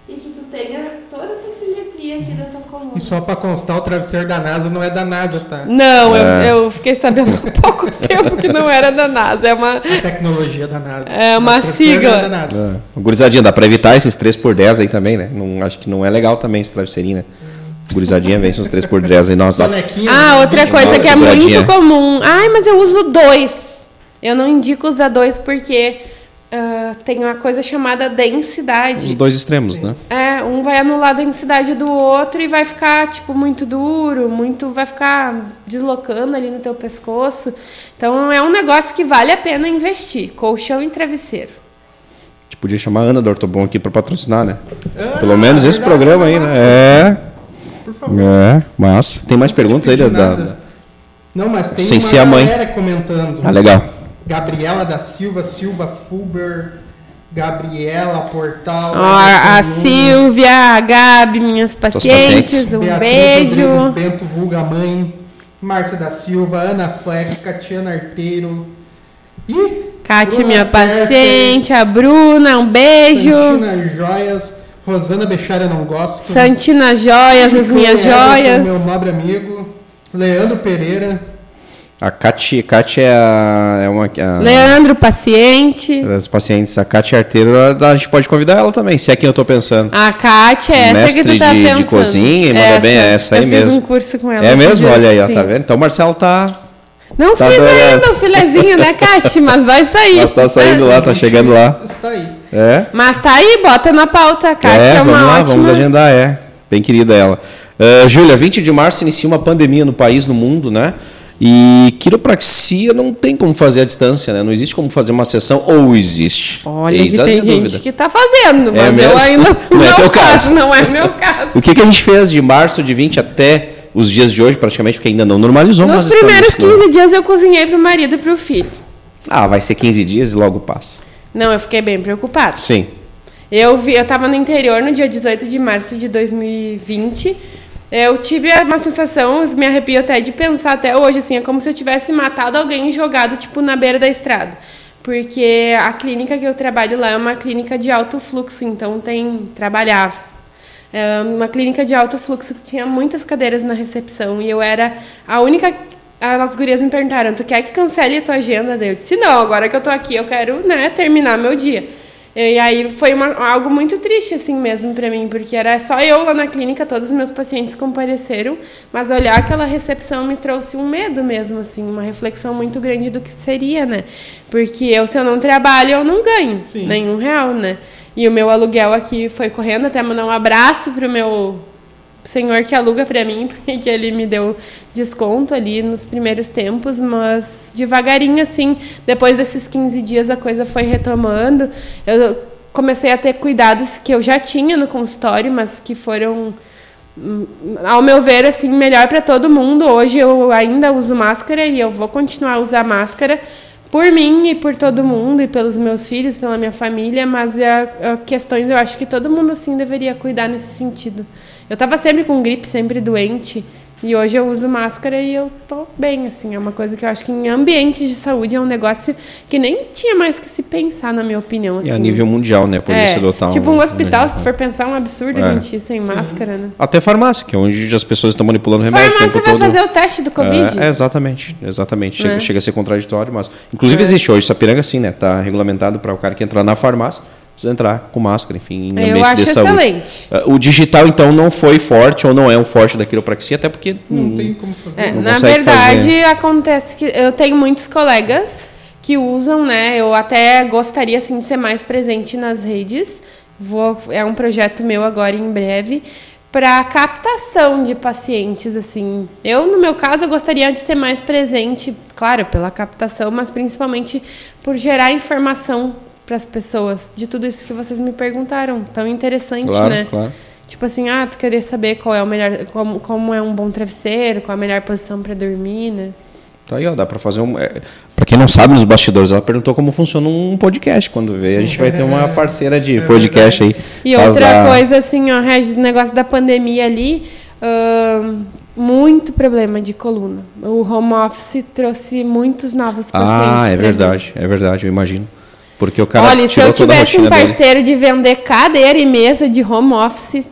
Speaker 3: e que tu tenha toda essa simetria aqui da tua coluna.
Speaker 1: E só pra constar, o travesseiro da NASA não é da NASA, tá?
Speaker 3: Não,
Speaker 2: É.
Speaker 3: eu, eu fiquei sabendo há pouco tempo que não era da NASA. É uma.
Speaker 1: A tecnologia da NASA.
Speaker 3: É uma sigla.
Speaker 1: é da NASA.
Speaker 2: É. Gurizadinha, dá pra evitar esses 3 por 10 aí também, né? Não, acho que não é legal também esse travesseirinho, né? Gurizadinha vence uns 3 por 10 aí, nós
Speaker 3: Ah,
Speaker 1: né?
Speaker 3: outra coisa que é muito comum. Ai, mas eu uso dois. Eu não indico usar dois porque ah, tem uma coisa chamada densidade.
Speaker 2: Os dois extremos, né?
Speaker 3: É, um vai anular a densidade do outro e vai ficar, tipo, muito duro, muito. vai ficar deslocando ali no teu pescoço. Então é um negócio que vale a pena investir. Colchão e travesseiro.
Speaker 2: A gente podia chamar a Ana do Ortobon aqui pra patrocinar, né?
Speaker 1: Ah,
Speaker 2: Pelo menos esse
Speaker 1: verdade,
Speaker 2: programa aí, né?
Speaker 1: Por favor.
Speaker 2: É, é, massa. Tem mais perguntas aí da. Da-
Speaker 1: nada. Não, mas tem
Speaker 2: Sem
Speaker 1: uma
Speaker 2: ser a mãe.
Speaker 1: galera comentando.
Speaker 2: Ah, legal.
Speaker 1: Gabriela da Silva, Silva Fulber, Gabriela Portal.
Speaker 3: Ó, a Silvia, a Gabi, minhas pacientes,
Speaker 2: pacientes.
Speaker 3: um
Speaker 1: Beatriz
Speaker 3: beijo.
Speaker 1: Rodrigues Bento, vulga mãe. Márcia da Silva, Ana Fleck, Catiana Arteiro. Ih,
Speaker 3: Kátia, minha paciente, a Bruna, um beijo.
Speaker 1: Santina Joias, Rosana Bechara não gosto.
Speaker 3: Santina Joias, as minhas joias.
Speaker 1: Meu nobre amigo. Leandro Pereira.
Speaker 2: A Cati, Cati é, a, é uma. A,
Speaker 3: Leandro, paciente.
Speaker 2: das pacientes, a Cati Arteiro, a, a gente pode convidar ela também, se é quem eu tô pensando.
Speaker 3: A Kátia, essa
Speaker 2: Mestre
Speaker 3: que tu tá
Speaker 2: de- de
Speaker 3: pensando.
Speaker 2: cozinha, manda bem, é essa aí
Speaker 3: eu
Speaker 2: mesmo.
Speaker 3: fiz um curso com ela.
Speaker 2: é mesmo? Olha aí, ó, tá vendo? Então o Marcelo tá.
Speaker 3: Não
Speaker 2: Tá
Speaker 3: fiz
Speaker 2: dando-
Speaker 3: ainda o filezinho, né, Kátia? Mas vai sair.
Speaker 2: Mas tá saindo lá, tá chegando lá.
Speaker 1: Está aí.
Speaker 2: É?
Speaker 3: Mas tá aí, bota na pauta. A Kátia é,
Speaker 2: é,
Speaker 3: uma
Speaker 2: vamos lá,
Speaker 3: ótima...
Speaker 2: vamos agendar, é. Bem querida ela. Ah, Júlia, 20 de março inicia uma pandemia no país, no mundo, né? E quiropraxia não tem como fazer à distância, né? Não existe como fazer uma sessão, ou existe?
Speaker 3: Olha
Speaker 2: Eis
Speaker 3: que tem gente
Speaker 2: dúvida.
Speaker 3: que tá fazendo,
Speaker 2: É
Speaker 3: mas eu
Speaker 2: mesmo?
Speaker 3: ainda
Speaker 2: Não é teu caso.
Speaker 3: não é meu caso.
Speaker 2: O que, que a gente fez de março de 20 até os dias de hoje, praticamente, porque ainda não normalizou,
Speaker 3: Nos
Speaker 2: mas estamos,
Speaker 3: primeiros
Speaker 2: né?
Speaker 3: 15 dias eu cozinhei pro marido e pro filho.
Speaker 2: Ah, vai ser 15 dias e logo passa.
Speaker 3: Não, eu fiquei bem preocupada.
Speaker 2: Sim.
Speaker 3: Eu vi, eu tava no interior no dia 18 de março de 2020. Eu tive uma sensação, me arrepio até de pensar até hoje, assim, é como se eu tivesse matado alguém e jogado, tipo, na beira da estrada. Porque a clínica que eu trabalho lá é uma clínica de alto fluxo, então tem. trabalhava. É uma clínica de alto fluxo que tinha muitas cadeiras na recepção e eu era a única. As gurias me perguntaram: tu quer que cancele a tua agenda? Daí eu disse: não, agora que eu tô aqui eu quero né, terminar meu dia. E aí foi uma- algo muito triste assim mesmo para mim, porque era só eu lá na clínica, todos os meus pacientes compareceram, mas olhar aquela recepção me trouxe um medo mesmo assim, uma reflexão muito grande do que seria, né? Porque eu se eu não trabalho, eu não ganho
Speaker 1: Sim.
Speaker 3: nenhum real, né? E o meu aluguel aqui foi correndo, até mandar um abraço pro meu senhor que aluga para mim, porque ele me deu desconto ali nos primeiros tempos, mas devagarinho assim, depois desses 15 dias a coisa foi retomando. Eu comecei a ter cuidados que eu já tinha no consultório, mas que foram hum, ao meu ver assim melhor para todo mundo. Hoje eu ainda uso máscara e eu vou continuar a usar máscara por mim e por todo mundo e pelos meus filhos, pela minha família, mas é, é questões eu acho que todo mundo assim deveria cuidar nesse sentido. Eu estava sempre com gripe, sempre doente, e hoje eu uso máscara e eu tô bem, assim, é uma coisa que eu acho que em ambientes de saúde é um negócio que nem tinha mais que se pensar, na minha opinião, assim.
Speaker 2: E a nível mundial, né? Por
Speaker 3: é,
Speaker 2: isso adotar
Speaker 3: tipo um hospital,
Speaker 2: né?
Speaker 3: se tu for pensar, é um absurdo
Speaker 2: É.
Speaker 3: a gente ir sem máscara, né?
Speaker 2: Até farmácia, que é onde as pessoas estão manipulando remédio. o
Speaker 3: Farmácia
Speaker 2: tempo
Speaker 3: vai
Speaker 2: todo.
Speaker 3: fazer o teste do Covid?
Speaker 2: É, é, exatamente, exatamente. Chega,
Speaker 3: É.
Speaker 2: chega a ser contraditório, mas. Inclusive existe hoje, Sapiranga sim, né? Tá regulamentado para o cara que entrar na farmácia, precisa entrar com máscara, enfim, em
Speaker 3: Eu acho
Speaker 2: de saúde.
Speaker 3: excelente.
Speaker 2: Uh, O digital, então, não foi forte ou não é um forte da quiropraxia, até porque.
Speaker 1: Não
Speaker 2: hum,
Speaker 1: tem como fazer.
Speaker 3: É,
Speaker 2: Não
Speaker 3: na verdade,
Speaker 2: fazer.
Speaker 3: acontece que eu tenho muitos colegas que usam, né? Eu até gostaria assim de ser mais presente nas redes. Vou, é um projeto meu agora em breve. para captação de pacientes assim. Eu no meu caso eu gostaria de ser mais presente, claro, pela captação, mas principalmente por gerar informação para as pessoas de tudo isso que vocês me perguntaram. Tão interessante,
Speaker 2: Claro,
Speaker 3: né?
Speaker 2: claro.
Speaker 3: Tipo assim, ah, tu queria saber qual é o melhor, como, como é um bom travesseiro, qual é a melhor posição para dormir, né?
Speaker 2: Tá aí, ó, dá pra fazer um. É, pra quem não sabe, nos bastidores, ela perguntou como funciona um podcast. Quando vê, a gente vai ter uma parceira de podcast aí.
Speaker 3: E outra
Speaker 2: da-
Speaker 3: coisa, assim, ó, Regis, negócio da pandemia ali, ahn, muito problema de coluna. O home office trouxe muitos novos pacientes.
Speaker 2: Ah, é
Speaker 3: pra mim.
Speaker 2: verdade, é verdade, eu imagino. Porque o cara
Speaker 3: Olha, se eu tivesse um
Speaker 2: rotina dele.
Speaker 3: parceiro de vender cadeira e mesa de home office,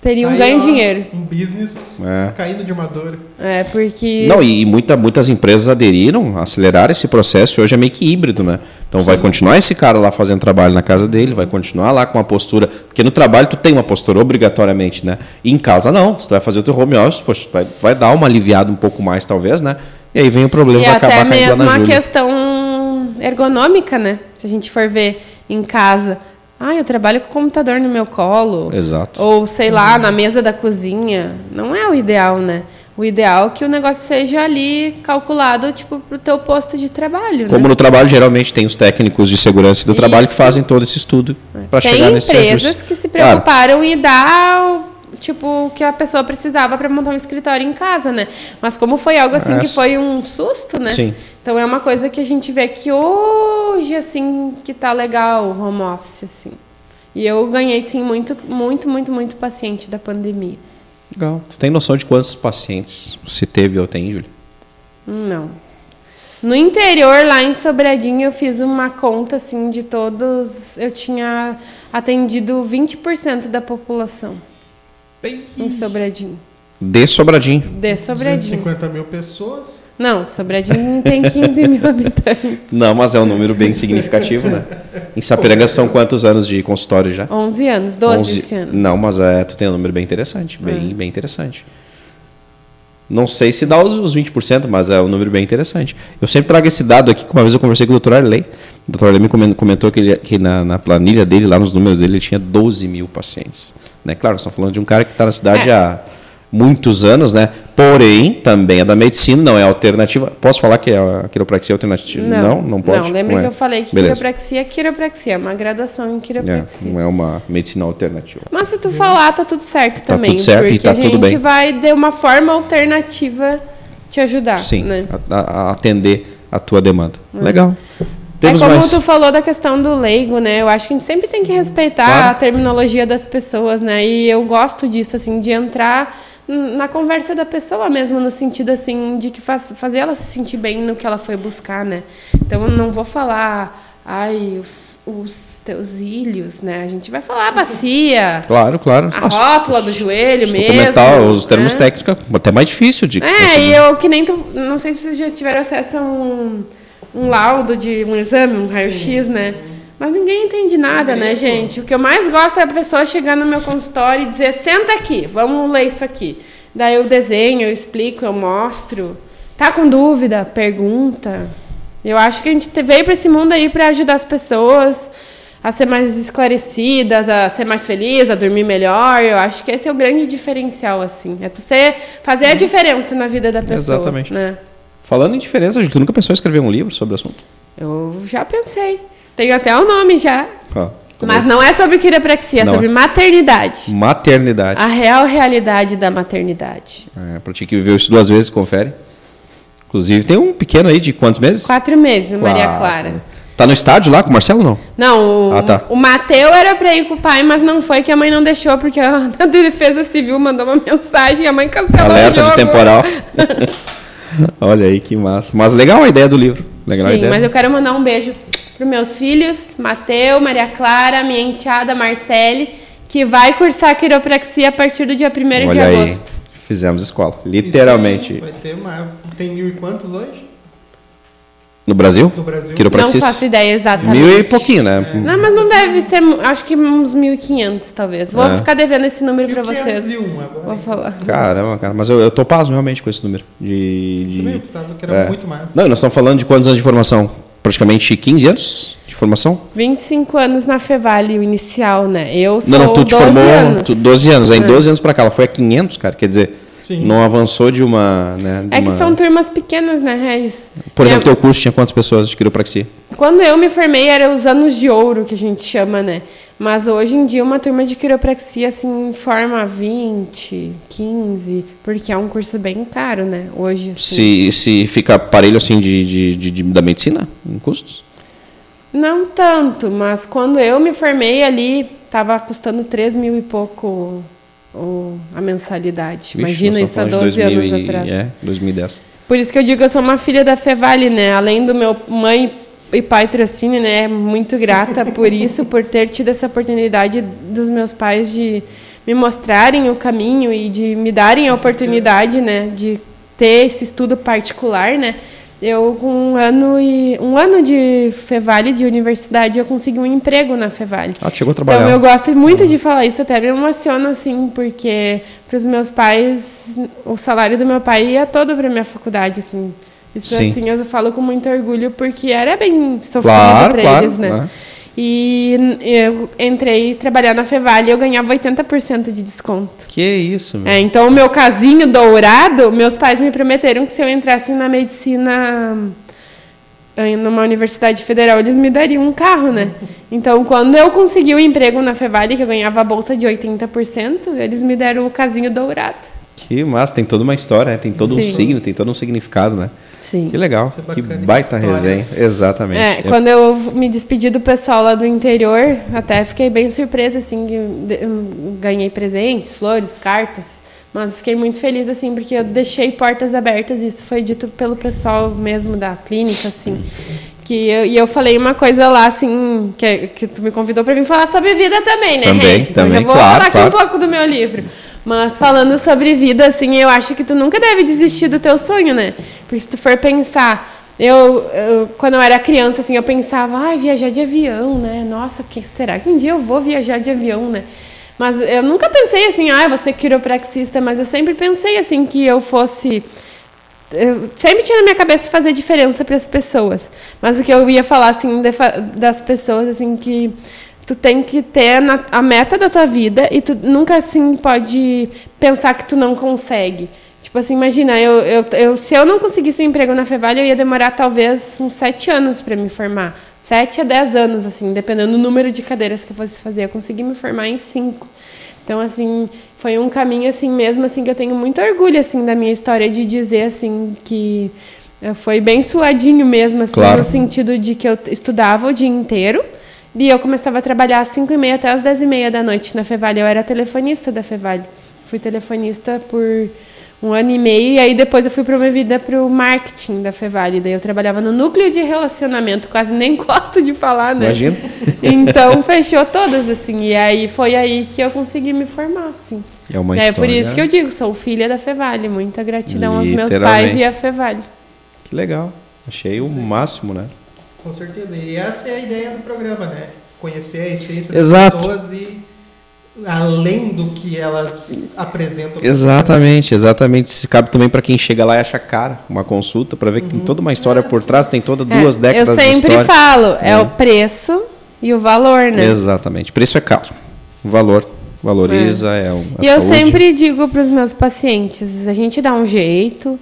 Speaker 3: teria um
Speaker 1: Aí,
Speaker 3: ganho
Speaker 1: ó,
Speaker 3: dinheiro.
Speaker 1: Um business
Speaker 2: É.
Speaker 1: caindo de uma dor.
Speaker 3: É, porque.
Speaker 2: Não, e, e muita, muitas empresas aderiram, aceleraram esse processo e hoje é meio que híbrido, né? Então vai continuar esse cara lá fazendo trabalho na casa dele, vai continuar lá com uma postura. Porque no trabalho tu tem uma postura obrigatoriamente, né? E em casa não. Se tu vai fazer o teu home office, poxa, vai, vai dar uma aliviada um pouco mais, talvez, né? E aí vem o problema,
Speaker 3: E
Speaker 2: vai
Speaker 3: até
Speaker 2: acabar caindo lá
Speaker 3: mesmo
Speaker 2: na
Speaker 3: a
Speaker 2: Júlia.
Speaker 3: Questão ergonômica, né? Se a gente for ver em casa. Ah, eu trabalho com o computador no meu colo.
Speaker 2: Exato.
Speaker 3: Ou, sei lá, na mesa da cozinha. Não é o ideal, né? O ideal é que o negócio seja ali calculado, tipo, pro teu posto de trabalho,
Speaker 2: Como
Speaker 3: né?
Speaker 2: no trabalho, geralmente tem os técnicos de segurança do trabalho que
Speaker 3: Isso.
Speaker 2: fazem todo esse estudo para
Speaker 3: Tem
Speaker 2: chegar nesse
Speaker 3: empresas
Speaker 2: ajuste.
Speaker 3: que se
Speaker 2: Claro,
Speaker 3: preocuparam em dar o, tipo, o que a pessoa precisava para montar um escritório em casa, né? Mas como foi algo assim que foi um susto, né?
Speaker 2: Sim.
Speaker 3: Então é uma coisa que a gente vê que hoje, assim, que tá legal o home office, assim. E eu ganhei, sim, muito, muito, muito, muito paciente da pandemia.
Speaker 2: Legal. Tu tem noção de quantos pacientes você teve ou tem, Júlia?
Speaker 3: Não. No interior, lá em Sobradinho, eu fiz uma conta, assim, de todos... Eu tinha atendido 20% da população
Speaker 1: Bem,
Speaker 3: em Sobradinho.
Speaker 2: De Sobradinho.
Speaker 3: De Sobradinho.
Speaker 1: 250 mil pessoas.
Speaker 3: Não, Sobradinho tem 15 mil habitantes.
Speaker 2: Não, mas é um número bem significativo, né? Em Sapiranga são quantos anos de consultório já?
Speaker 3: 11 anos, 12
Speaker 2: 11.
Speaker 3: esse ano.
Speaker 2: Não, mas é, tu tem um número bem interessante, bem,
Speaker 3: É.
Speaker 2: bem interessante. Não sei se dá os, os 20%, mas é um número bem interessante. Eu sempre trago esse dado aqui, que uma vez eu conversei com o Dr. Arley. O Dr. Arley me comen- comentou que, ele, que na, na planilha dele, lá nos números dele, ele tinha 12 mil pacientes. Né? Claro, nós estamos falando de um cara que está na cidade
Speaker 3: É.
Speaker 2: há muitos anos, né? Porém, também é da medicina, não é alternativa. Posso falar que é a quiropraxia alternativa? Não, não, pode?
Speaker 3: Não, lembra
Speaker 2: é.
Speaker 3: que eu falei que
Speaker 2: Beleza.
Speaker 3: quiropraxia é quiropraxia, é uma graduação em
Speaker 2: É,
Speaker 3: quiropraxia.
Speaker 2: não é uma medicina alternativa.
Speaker 3: Mas se tu falar, tá tudo certo
Speaker 2: Tá
Speaker 3: também.
Speaker 2: tudo certo e tá
Speaker 3: a
Speaker 2: tudo
Speaker 3: gente
Speaker 2: bem.
Speaker 3: vai ter uma forma alternativa te ajudar.
Speaker 2: Sim,
Speaker 3: Né?
Speaker 2: a- a- a atender a tua demanda. Legal.
Speaker 3: É
Speaker 2: Temos
Speaker 3: como
Speaker 2: mais.
Speaker 3: tu falou da questão do leigo, né? Eu acho que a gente sempre tem que respeitar
Speaker 2: Claro.
Speaker 3: a terminologia das pessoas, né? E eu gosto disso, assim, de entrar na conversa da pessoa mesmo, no sentido, assim, de que faz, fazer ela se sentir bem no que ela foi buscar, né? Então, eu não vou falar, ai, os, os teus ilhos, né? A gente vai falar a bacia,
Speaker 2: Claro, claro.
Speaker 3: a
Speaker 2: Nossa,
Speaker 3: rótula do joelho mesmo.
Speaker 2: os termos
Speaker 3: né?
Speaker 2: técnicos, até mais difícil de
Speaker 3: É, e eu que nem tu. Não sei se vocês já tiveram acesso a um, um laudo de um exame, um raio-x, né? Mas ninguém entende nada, né, gente? O que eu mais gosto é a pessoa chegar no meu consultório e dizer: senta aqui, vamos ler isso aqui. Daí eu desenho, eu explico, eu mostro. Tá com dúvida? Pergunta. Eu acho que a gente te- veio para esse mundo aí para ajudar as pessoas a ser mais esclarecidas, a ser mais felizes, a dormir melhor. Eu acho que esse é o grande diferencial, assim. É ser, fazer a diferença na vida da pessoa.
Speaker 2: Exatamente.
Speaker 3: Né?
Speaker 2: Falando em diferença, tu nunca pensou em escrever um livro sobre o assunto?
Speaker 3: Eu já pensei. Tenho até o nome já.
Speaker 2: Ó,
Speaker 3: Mas não é sobre quiropraxia, é
Speaker 2: Não
Speaker 3: sobre
Speaker 2: é.
Speaker 3: maternidade.
Speaker 2: Maternidade.
Speaker 3: A real realidade da maternidade.
Speaker 2: É, pra ti que viveu isso duas vezes, confere. Inclusive, tem um pequeno aí de quantos meses?
Speaker 3: Quatro meses, Maria
Speaker 2: Quatro.
Speaker 3: Clara.
Speaker 2: Tá no estádio lá com o Marcelo não?
Speaker 3: Não, o,
Speaker 2: Ah, tá.
Speaker 3: o Mateu era pra ir com o pai, mas não foi, que a mãe não deixou, porque a Defesa Civil mandou uma mensagem e a mãe cancelou
Speaker 2: Alerta
Speaker 3: o jogo.
Speaker 2: de temporal. Olha aí que massa. Mas legal a ideia do livro. Legal a
Speaker 3: Sim,
Speaker 2: ideia.
Speaker 3: mas eu quero mandar um beijo para meus filhos, Mateu, Maria Clara, minha enteada Marcele, que vai cursar quiropraxia a partir do dia 1 de
Speaker 2: aí.
Speaker 3: agosto.
Speaker 2: Fizemos escola. Literalmente.
Speaker 1: Vai ter mais. Tem mil e quantos hoje?
Speaker 2: No Brasil?
Speaker 1: No Brasil.
Speaker 3: Não
Speaker 2: Quiropraxistas?
Speaker 3: faço ideia exatamente.
Speaker 2: Mil e pouquinho, né?
Speaker 3: Não, mas não deve ser, acho que uns 1.500 talvez. Vou
Speaker 2: É.
Speaker 3: ficar devendo esse número para
Speaker 1: 1501
Speaker 3: vocês.
Speaker 1: agora.
Speaker 3: Vou falar.
Speaker 2: Caramba, cara. Mas eu, eu tô pasmo realmente com esse número. De, de-
Speaker 1: Também eu pensava que era
Speaker 2: É.
Speaker 1: muito mais.
Speaker 2: Não, nós estamos falando de quantos anos de formação? Praticamente 15 anos de formação?
Speaker 3: 25 anos na Fevale, o inicial, né? Eu sou
Speaker 2: não, não, tu te
Speaker 3: 12
Speaker 2: formou
Speaker 3: anos.
Speaker 2: tu- 12 anos. Aí em
Speaker 3: É.
Speaker 2: 12 anos pra cá, ela foi a 500, cara. Quer dizer,
Speaker 1: Sim.
Speaker 2: não avançou de uma. Né, de
Speaker 3: É que
Speaker 2: uma-
Speaker 3: são turmas pequenas, né, Regis?
Speaker 2: Por exemplo,
Speaker 3: Minha-
Speaker 2: teu curso tinha quantas pessoas de quiropraxia?
Speaker 3: Quando eu me formei, era os anos de ouro, que a gente chama, né? Mas hoje em dia, uma turma de quiropraxia, assim, forma 20, 15, porque é um curso bem caro, né? Hoje, assim.
Speaker 2: Se, se fica parelho assim de, de, de- de- da medicina, em custos?
Speaker 3: Não tanto, mas quando eu me formei ali, tava custando 3 mil e pouco o- a mensalidade.
Speaker 2: Vixe,
Speaker 3: Imagina isso há
Speaker 2: estamos
Speaker 3: 12
Speaker 2: falando de
Speaker 3: anos
Speaker 2: 2000 e-
Speaker 3: atrás.
Speaker 2: É, 2010.
Speaker 3: Por isso que eu digo que eu sou uma filha da Fevale, né? Além do meu mãe e pai trocínio, né? Muito grata por isso, por ter tido essa oportunidade dos meus pais de me mostrarem o caminho e de me darem a oportunidade, né? De ter esse estudo particular, né? Eu com um ano e um ano de Fevale de universidade eu consegui um emprego na Fevale.
Speaker 2: Ah, chegou a trabalhar.
Speaker 3: Então eu gosto muito de falar isso, até me emociona assim, porque para os meus pais, o salário do meu pai ia todo para minha faculdade, assim. Isso
Speaker 2: Sim.
Speaker 3: assim eu falo com muito orgulho porque era bem sofrido
Speaker 2: Claro,
Speaker 3: para
Speaker 2: claro,
Speaker 3: eles, né?
Speaker 2: né?
Speaker 3: E eu entrei trabalhar na Fevale e eu ganhava 80% de desconto.
Speaker 2: Que isso, meu.
Speaker 3: É, então o meu casinho dourado, meus pais me prometeram que se eu entrasse na medicina eh, numa universidade federal, eles me dariam um carro, né? Então, quando eu consegui o emprego na Fevale, que eu ganhava a bolsa de 80%, eles me deram o casinho dourado.
Speaker 2: Que massa, tem toda uma história, né? tem todo um
Speaker 3: Sim.
Speaker 2: signo, tem todo um significado, né?
Speaker 3: Sim.
Speaker 2: Que legal,
Speaker 1: é
Speaker 2: que baita
Speaker 1: histórias.
Speaker 2: resenha. Exatamente.
Speaker 3: É, quando eu me despedi do pessoal lá do interior, até fiquei bem surpresa, assim, ganhei presentes, flores, cartas, mas fiquei muito feliz, assim, porque eu deixei portas abertas, e isso foi dito pelo pessoal mesmo da clínica, assim, que eu, e eu falei uma coisa lá, assim, que, que tu me convidou para vir falar sobre vida também, né,
Speaker 2: Também,
Speaker 3: Regis? Então,
Speaker 2: também,
Speaker 3: já vou
Speaker 2: claro,
Speaker 3: falar aqui
Speaker 2: claro.
Speaker 3: um pouco do meu livro. Mas falando sobre vida, assim, eu acho que tu nunca deve desistir do teu sonho, né? Porque se tu for pensar, eu, eu, quando eu era criança, assim, eu pensava, ai, viajar de avião, né? Nossa, que será que um dia eu vou viajar de avião, né? Mas eu nunca pensei assim, ah, vou ser quiropraxista, mas eu sempre pensei assim que eu fosse eu sempre tinha na minha cabeça fazer diferença para as pessoas. Mas o que eu ia falar assim de das pessoas assim que tu tem que ter na- a meta da tua vida e tu nunca assim pode pensar que tu não consegue. Tipo assim, imagina, eu, eu, eu- se eu não conseguisse um emprego na Fevale, eu ia demorar talvez uns sete anos para me formar. Sete a dez anos, assim, dependendo do número de cadeiras que eu fosse fazer. Eu consegui me formar em cinco. Então, assim, foi um caminho assim mesmo, assim, que eu tenho muito orgulho, assim, da minha história de dizer, assim, que foi bem suadinho mesmo, assim,
Speaker 2: Claro.
Speaker 3: no sentido de que eu estudava o dia inteiro e eu começava a trabalhar às 5 e meia até às 10 e meia da noite na Fevale. Eu era telefonista da Fevale. Fui telefonista por um ano e meio e aí depois eu fui promovida para o marketing da Fevale. Daí eu trabalhava no núcleo de relacionamento, quase nem gosto de falar, né?
Speaker 2: Imagina.
Speaker 3: Então fechou todas, assim. E aí foi aí que eu consegui me formar, assim.
Speaker 2: É uma
Speaker 3: é
Speaker 2: história.
Speaker 3: por isso que eu digo, sou filha da Fevale. Muita gratidão aos meus pais e à Fevale.
Speaker 2: Que legal. Achei o máximo, né?
Speaker 1: Com certeza. E essa é a ideia do programa, né? Conhecer a essência
Speaker 2: Exato.
Speaker 1: das pessoas e além do que elas apresentam.
Speaker 2: Exatamente, exatamente. Se cabe também para quem chega lá e acha cara uma consulta para ver que tem toda uma história por trás, tem toda duas
Speaker 3: É,
Speaker 2: décadas
Speaker 3: eu
Speaker 2: de
Speaker 3: sempre
Speaker 2: história.
Speaker 3: falo, é,
Speaker 2: É.
Speaker 3: o preço e o valor, né?
Speaker 2: Exatamente. Preço é caro. Valor valoriza é, o- a
Speaker 3: E eu
Speaker 2: saúde.
Speaker 3: sempre digo para os meus pacientes, a gente dá um jeito.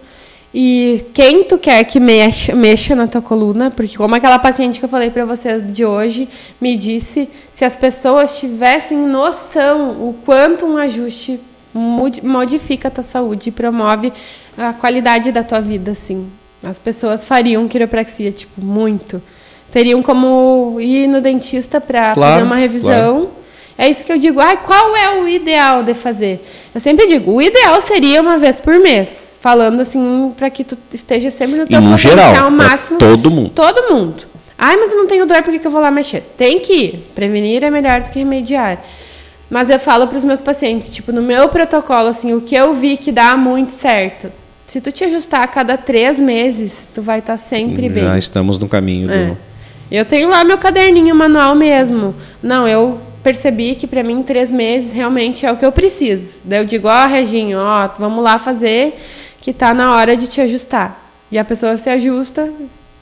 Speaker 3: E quem tu quer que mexa, mexa na tua coluna, porque como aquela paciente que eu falei para vocês de hoje me disse, se as pessoas tivessem noção o quanto um ajuste modifica a tua saúde e promove a qualidade da tua vida, assim. As pessoas fariam quiropraxia, tipo, muito. Teriam como ir no dentista para
Speaker 2: Claro,
Speaker 3: fazer uma revisão. É isso que eu digo. Ai, qual é o ideal de fazer? Eu sempre digo, o ideal seria uma vez por mês, falando assim para que tu esteja sempre no teu
Speaker 2: no
Speaker 3: potencial
Speaker 2: geral,
Speaker 3: máximo.
Speaker 2: todo mundo.
Speaker 3: Todo mundo. Ai, mas eu não tenho dor, por que, que eu vou lá mexer? Tem que ir. Prevenir é melhor do que remediar. Mas eu falo para os meus pacientes, tipo, no meu protocolo, assim, o que eu vi que dá muito certo. Se tu te ajustar a cada três meses, tu vai estar sempre bem.
Speaker 2: Já estamos no caminho do.
Speaker 3: É. Eu tenho lá meu caderninho manual mesmo. Não, eu percebi que para mim três meses realmente é o que eu preciso. Daí eu digo, ó, Reginho, ó, vamos lá fazer que tá na hora de te ajustar. E a pessoa se ajusta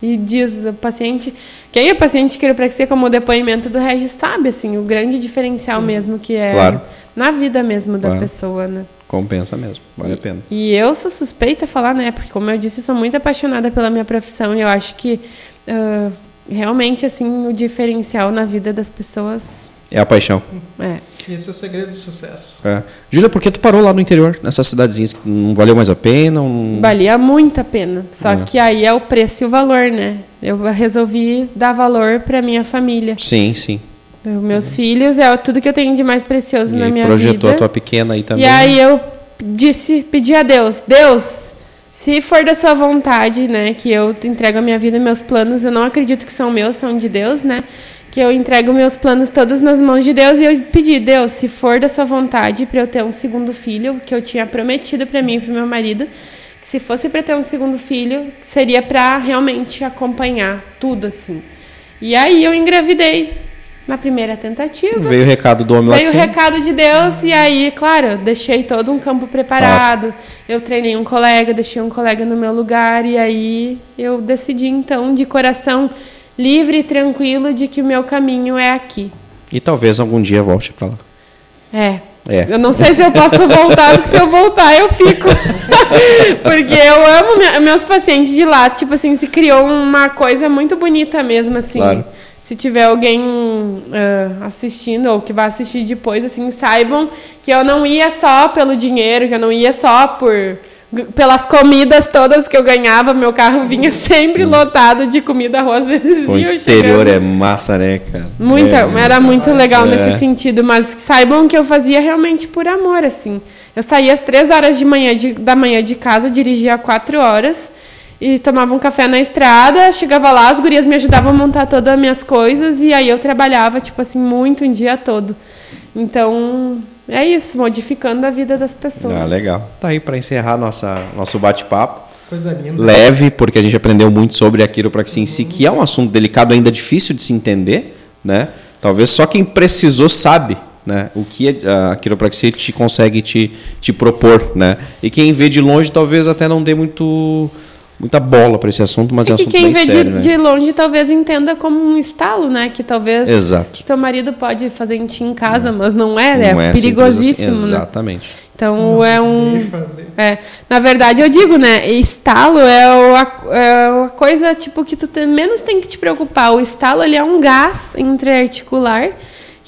Speaker 3: E diz o paciente, quem é paciente de quiropraxia, como o depoimento do Regis sabe, assim, o grande diferencial Sim. mesmo que é
Speaker 2: claro.
Speaker 3: na vida mesmo da claro. pessoa, né?
Speaker 2: Compensa mesmo, vale
Speaker 3: e,
Speaker 2: a pena.
Speaker 3: E eu sou suspeita a falar, né? Porque, como eu disse, eu sou muito apaixonada pela minha profissão e eu acho que uh, realmente, assim, o diferencial na vida das pessoas.
Speaker 2: É a paixão.
Speaker 3: É.
Speaker 1: Esse é o segredo do sucesso.
Speaker 2: É. Júlia, por que tu parou lá no interior, nessas cidadezinhas? Não valeu mais a pena? Um...
Speaker 3: Valia muito a pena. Só é. que aí é o preço e o valor, né? Eu resolvi dar valor para minha família.
Speaker 2: Sim, sim.
Speaker 3: Meus uhum. filhos é tudo que eu tenho de mais precioso
Speaker 2: e
Speaker 3: na minha
Speaker 2: projetou
Speaker 3: vida.
Speaker 2: projetou a tua pequena aí também.
Speaker 3: E aí eu disse, pedi a Deus, Deus, se for da sua vontade, né, que eu entrego a minha vida e meus planos, eu não acredito que são meus, são de Deus, né? Que eu entrego meus planos todos nas mãos de Deus e eu pedi, Deus, se for da sua vontade para eu ter um segundo filho, que eu tinha prometido para mim e para meu marido, que se fosse para ter um segundo filho, seria para realmente acompanhar tudo assim. E aí eu engravidei na primeira tentativa.
Speaker 2: Veio o recado do homem
Speaker 3: Veio o recado de Deus e aí, claro, deixei todo um campo preparado. Ah. Eu treinei um colega, deixei um colega no meu lugar e aí eu decidi então de coração livre e tranquilo de que o meu caminho é aqui.
Speaker 2: E talvez algum dia volte para lá.
Speaker 3: É. É. Eu não sei se eu posso voltar, porque se eu voltar eu fico. porque eu amo meus pacientes de lá. Tipo assim, se criou uma coisa muito bonita mesmo, assim. Claro se tiver alguém uh, assistindo ou que vai assistir depois, assim, saibam que eu não ia só pelo dinheiro, que eu não ia só por pelas comidas todas que eu ganhava, meu carro vinha sempre hum. lotado de comida, arroz, vezes
Speaker 2: O interior é massa, né, cara?
Speaker 3: Muita,
Speaker 2: é,
Speaker 3: era muito legal é. nesse sentido, mas saibam que eu fazia realmente por amor, assim. Eu saía às três horas de manhã de, da manhã de casa, dirigia quatro horas, e tomava um café na estrada, chegava lá, as gurias me ajudavam a montar todas as minhas coisas e aí eu trabalhava, tipo assim, muito um dia todo. Então, é isso, modificando a vida das pessoas.
Speaker 2: Ah, legal. Tá aí para encerrar nossa, nosso bate-papo.
Speaker 1: Coisa linda.
Speaker 2: Leve, porque a gente aprendeu muito sobre a quiropraxia em si, que é um assunto delicado, ainda difícil de se entender, né? Talvez só quem precisou sabe, né? O que a quiropraxia te consegue te, te propor, né? E quem vê de longe talvez até não dê muito muita bola para esse assunto, mas é, é um assunto
Speaker 3: quem
Speaker 2: bem
Speaker 3: vê
Speaker 2: sério,
Speaker 3: de,
Speaker 2: né?
Speaker 3: de longe talvez entenda como um estalo, né? Que talvez
Speaker 2: Exato.
Speaker 3: teu marido pode fazer em ti em casa, mas não é, não é, é perigosíssimo,
Speaker 2: assim.
Speaker 3: né?
Speaker 2: Exatamente.
Speaker 3: Então não é um. É, na verdade, eu digo, né? Estalo é a, é a coisa tipo que tu te, menos tem que te preocupar. O estalo ele é um gás intraarticular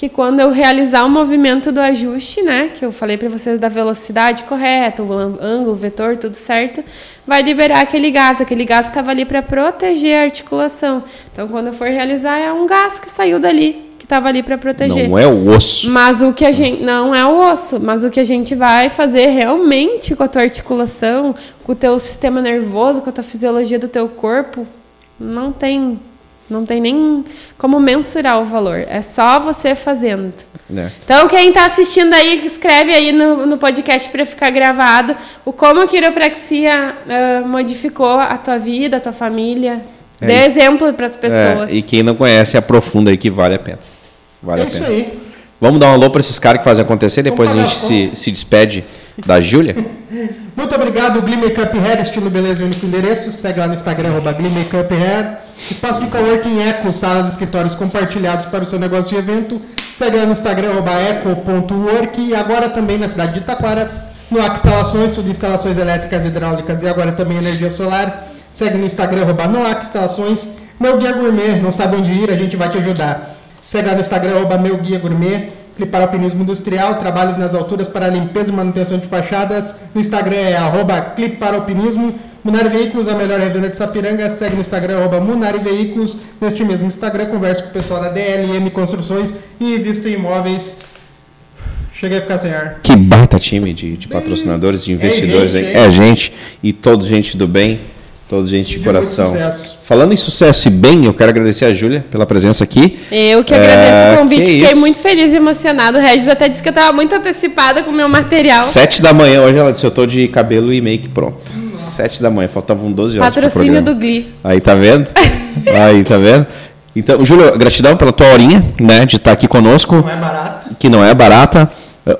Speaker 3: que quando eu realizar o movimento do ajuste, né, que eu falei para vocês da velocidade correta, o ângulo, o vetor, tudo certo, vai liberar aquele gás. Aquele gás estava ali para proteger a articulação. Então, quando eu for realizar, é um gás que saiu dali, que estava ali para proteger.
Speaker 2: Não é o osso.
Speaker 3: Mas o que a gente não é o osso, mas o que a gente vai fazer realmente com a tua articulação, com o teu sistema nervoso, com a tua fisiologia do teu corpo, não tem não tem nem como mensurar o valor. É só você fazendo. É. Então, quem está assistindo aí, escreve aí no, no podcast para ficar gravado o como a quiropraxia uh, modificou a tua vida, a tua família. É. Dê exemplo para as pessoas.
Speaker 2: É, e quem não conhece, aprofunda aí que vale a pena. Vale
Speaker 1: é
Speaker 2: a pena.
Speaker 1: Isso aí.
Speaker 2: Vamos dar um alô para esses caras que fazem acontecer, depois a gente se, se despede da Júlia.
Speaker 1: Muito obrigado, Glee Makeup Hair, estilo beleza e único endereço. Segue lá no Instagram, arroba Glee Makeup Hair. Espaço de coworking Eco, sala de escritórios compartilhados para o seu negócio de evento. Segue lá no Instagram, eco.work. E agora também na cidade de Itaquara, no AC Instalações, tudo instalações elétricas, hidráulicas e agora também energia solar. Segue no Instagram, arroba Noac Instalações. Meu Guia Gourmet, não sabe onde ir, a gente vai te ajudar. Segue lá no Instagram, arroba Meu Guia Gourmet. Clipar Alpinismo Industrial, trabalhos nas alturas para limpeza e manutenção de fachadas. No Instagram é arroba Cliparalpinismo. Munari Veículos, a melhor revenda de Sapiranga. Segue no Instagram, arroba Munari Veículos. Neste mesmo Instagram, conversa com o pessoal da DLM Construções e Vista Imóveis. Cheguei a ficar sem ar.
Speaker 2: Que baita time de, de patrocinadores, de investidores. É, gente, é, gente e toda gente do bem. Toda gente de, coração. Falando em sucesso e bem, eu quero agradecer a Júlia pela presença aqui.
Speaker 3: Eu que agradeço é, o convite, fiquei isso? muito feliz e emocionado. O Regis até disse que eu estava muito antecipada com o meu material.
Speaker 2: Sete da manhã, hoje ela disse, eu estou de cabelo e make pronto. Nossa. Sete da manhã, faltavam 12 horas.
Speaker 3: Patrocínio do Glee.
Speaker 2: Aí, tá vendo? Aí, tá vendo? Então, Júlia, gratidão pela tua horinha, né, de estar aqui conosco.
Speaker 1: Não é barata.
Speaker 2: Que não é barata.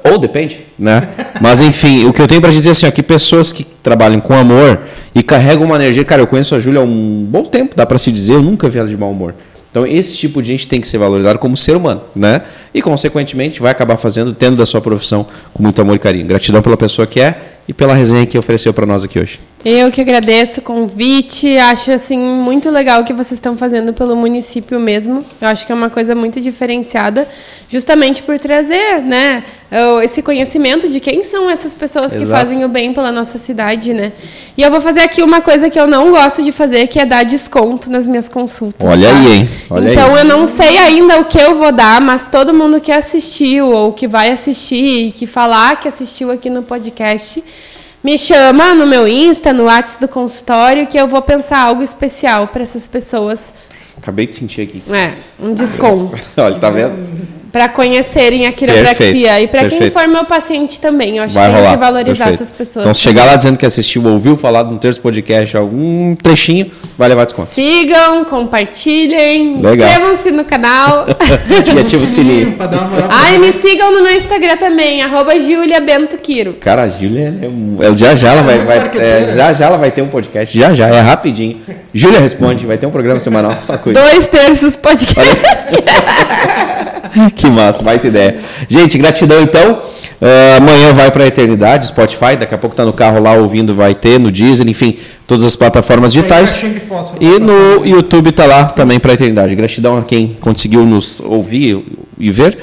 Speaker 2: Ou depende, né? Mas enfim, o que eu tenho para dizer assim, é que pessoas que trabalham com amor e carregam uma energia, cara, eu conheço a Júlia há um bom tempo, dá para se dizer, eu nunca vi ela de mau humor. Então, esse tipo de gente tem que ser valorizado como ser humano, né? E, consequentemente, vai acabar fazendo, tendo da sua profissão com muito amor e carinho. Gratidão pela pessoa que é e pela resenha que ofereceu para nós aqui hoje.
Speaker 3: Eu que agradeço o convite, acho assim muito legal o que vocês estão fazendo pelo município mesmo. Eu acho que é uma coisa muito diferenciada, justamente por trazer, né, esse conhecimento de quem são essas pessoas Exato. que fazem o bem pela nossa cidade, né? E eu vou fazer aqui uma coisa que eu não gosto de fazer, que é dar desconto nas minhas consultas.
Speaker 2: Olha tá? aí, hein?
Speaker 3: Olha então aí. eu não sei ainda o que eu vou dar, mas todo mundo que assistiu ou que vai assistir, que falar que assistiu aqui no podcast, me chama no meu Insta, no WhatsApp do consultório, que eu vou pensar algo especial para essas pessoas.
Speaker 2: Acabei de sentir aqui.
Speaker 3: É, um desconto.
Speaker 2: Olha, tá vendo?
Speaker 3: Para conhecerem a quiropraxia. e para quem for meu paciente também. Eu acho Vai que tem que valorizar perfeito. essas pessoas.
Speaker 2: Então, se chegar lá dizendo que assistiu, ouviu falar de um terço podcast, algum trechinho, vai levar desconto.
Speaker 3: Sigam, compartilhem, inscrevam-se no canal.
Speaker 2: e ativa o sininho.
Speaker 3: Ah, e me sigam no meu Instagram também, arroba Julia Bento Quiro.
Speaker 2: Cara, a Júlia, é, é, já já ela vai, vai é, já já ela vai ter um podcast, já já, é rapidinho. Júlia responde, vai ter um programa semanal, só coisa.
Speaker 3: Dois terços podcast.
Speaker 2: que massa, baita ideia. Gente, gratidão então. Uh, amanhã vai para a eternidade, Spotify, daqui a pouco tá no carro lá ouvindo, vai ter, no Deezer, enfim, todas as plataformas digitais. E no YouTube tá lá também para a eternidade. Gratidão a quem conseguiu nos ouvir e ver.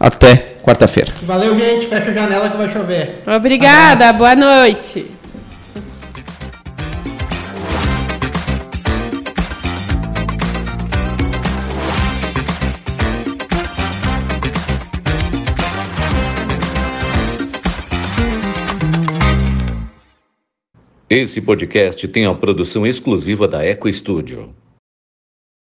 Speaker 2: Até quarta-feira.
Speaker 1: Valeu, gente. Fecha a janela que vai chover.
Speaker 3: Obrigada, Abraço. boa noite.
Speaker 4: Esse podcast tem a produção exclusiva da Eco Studio.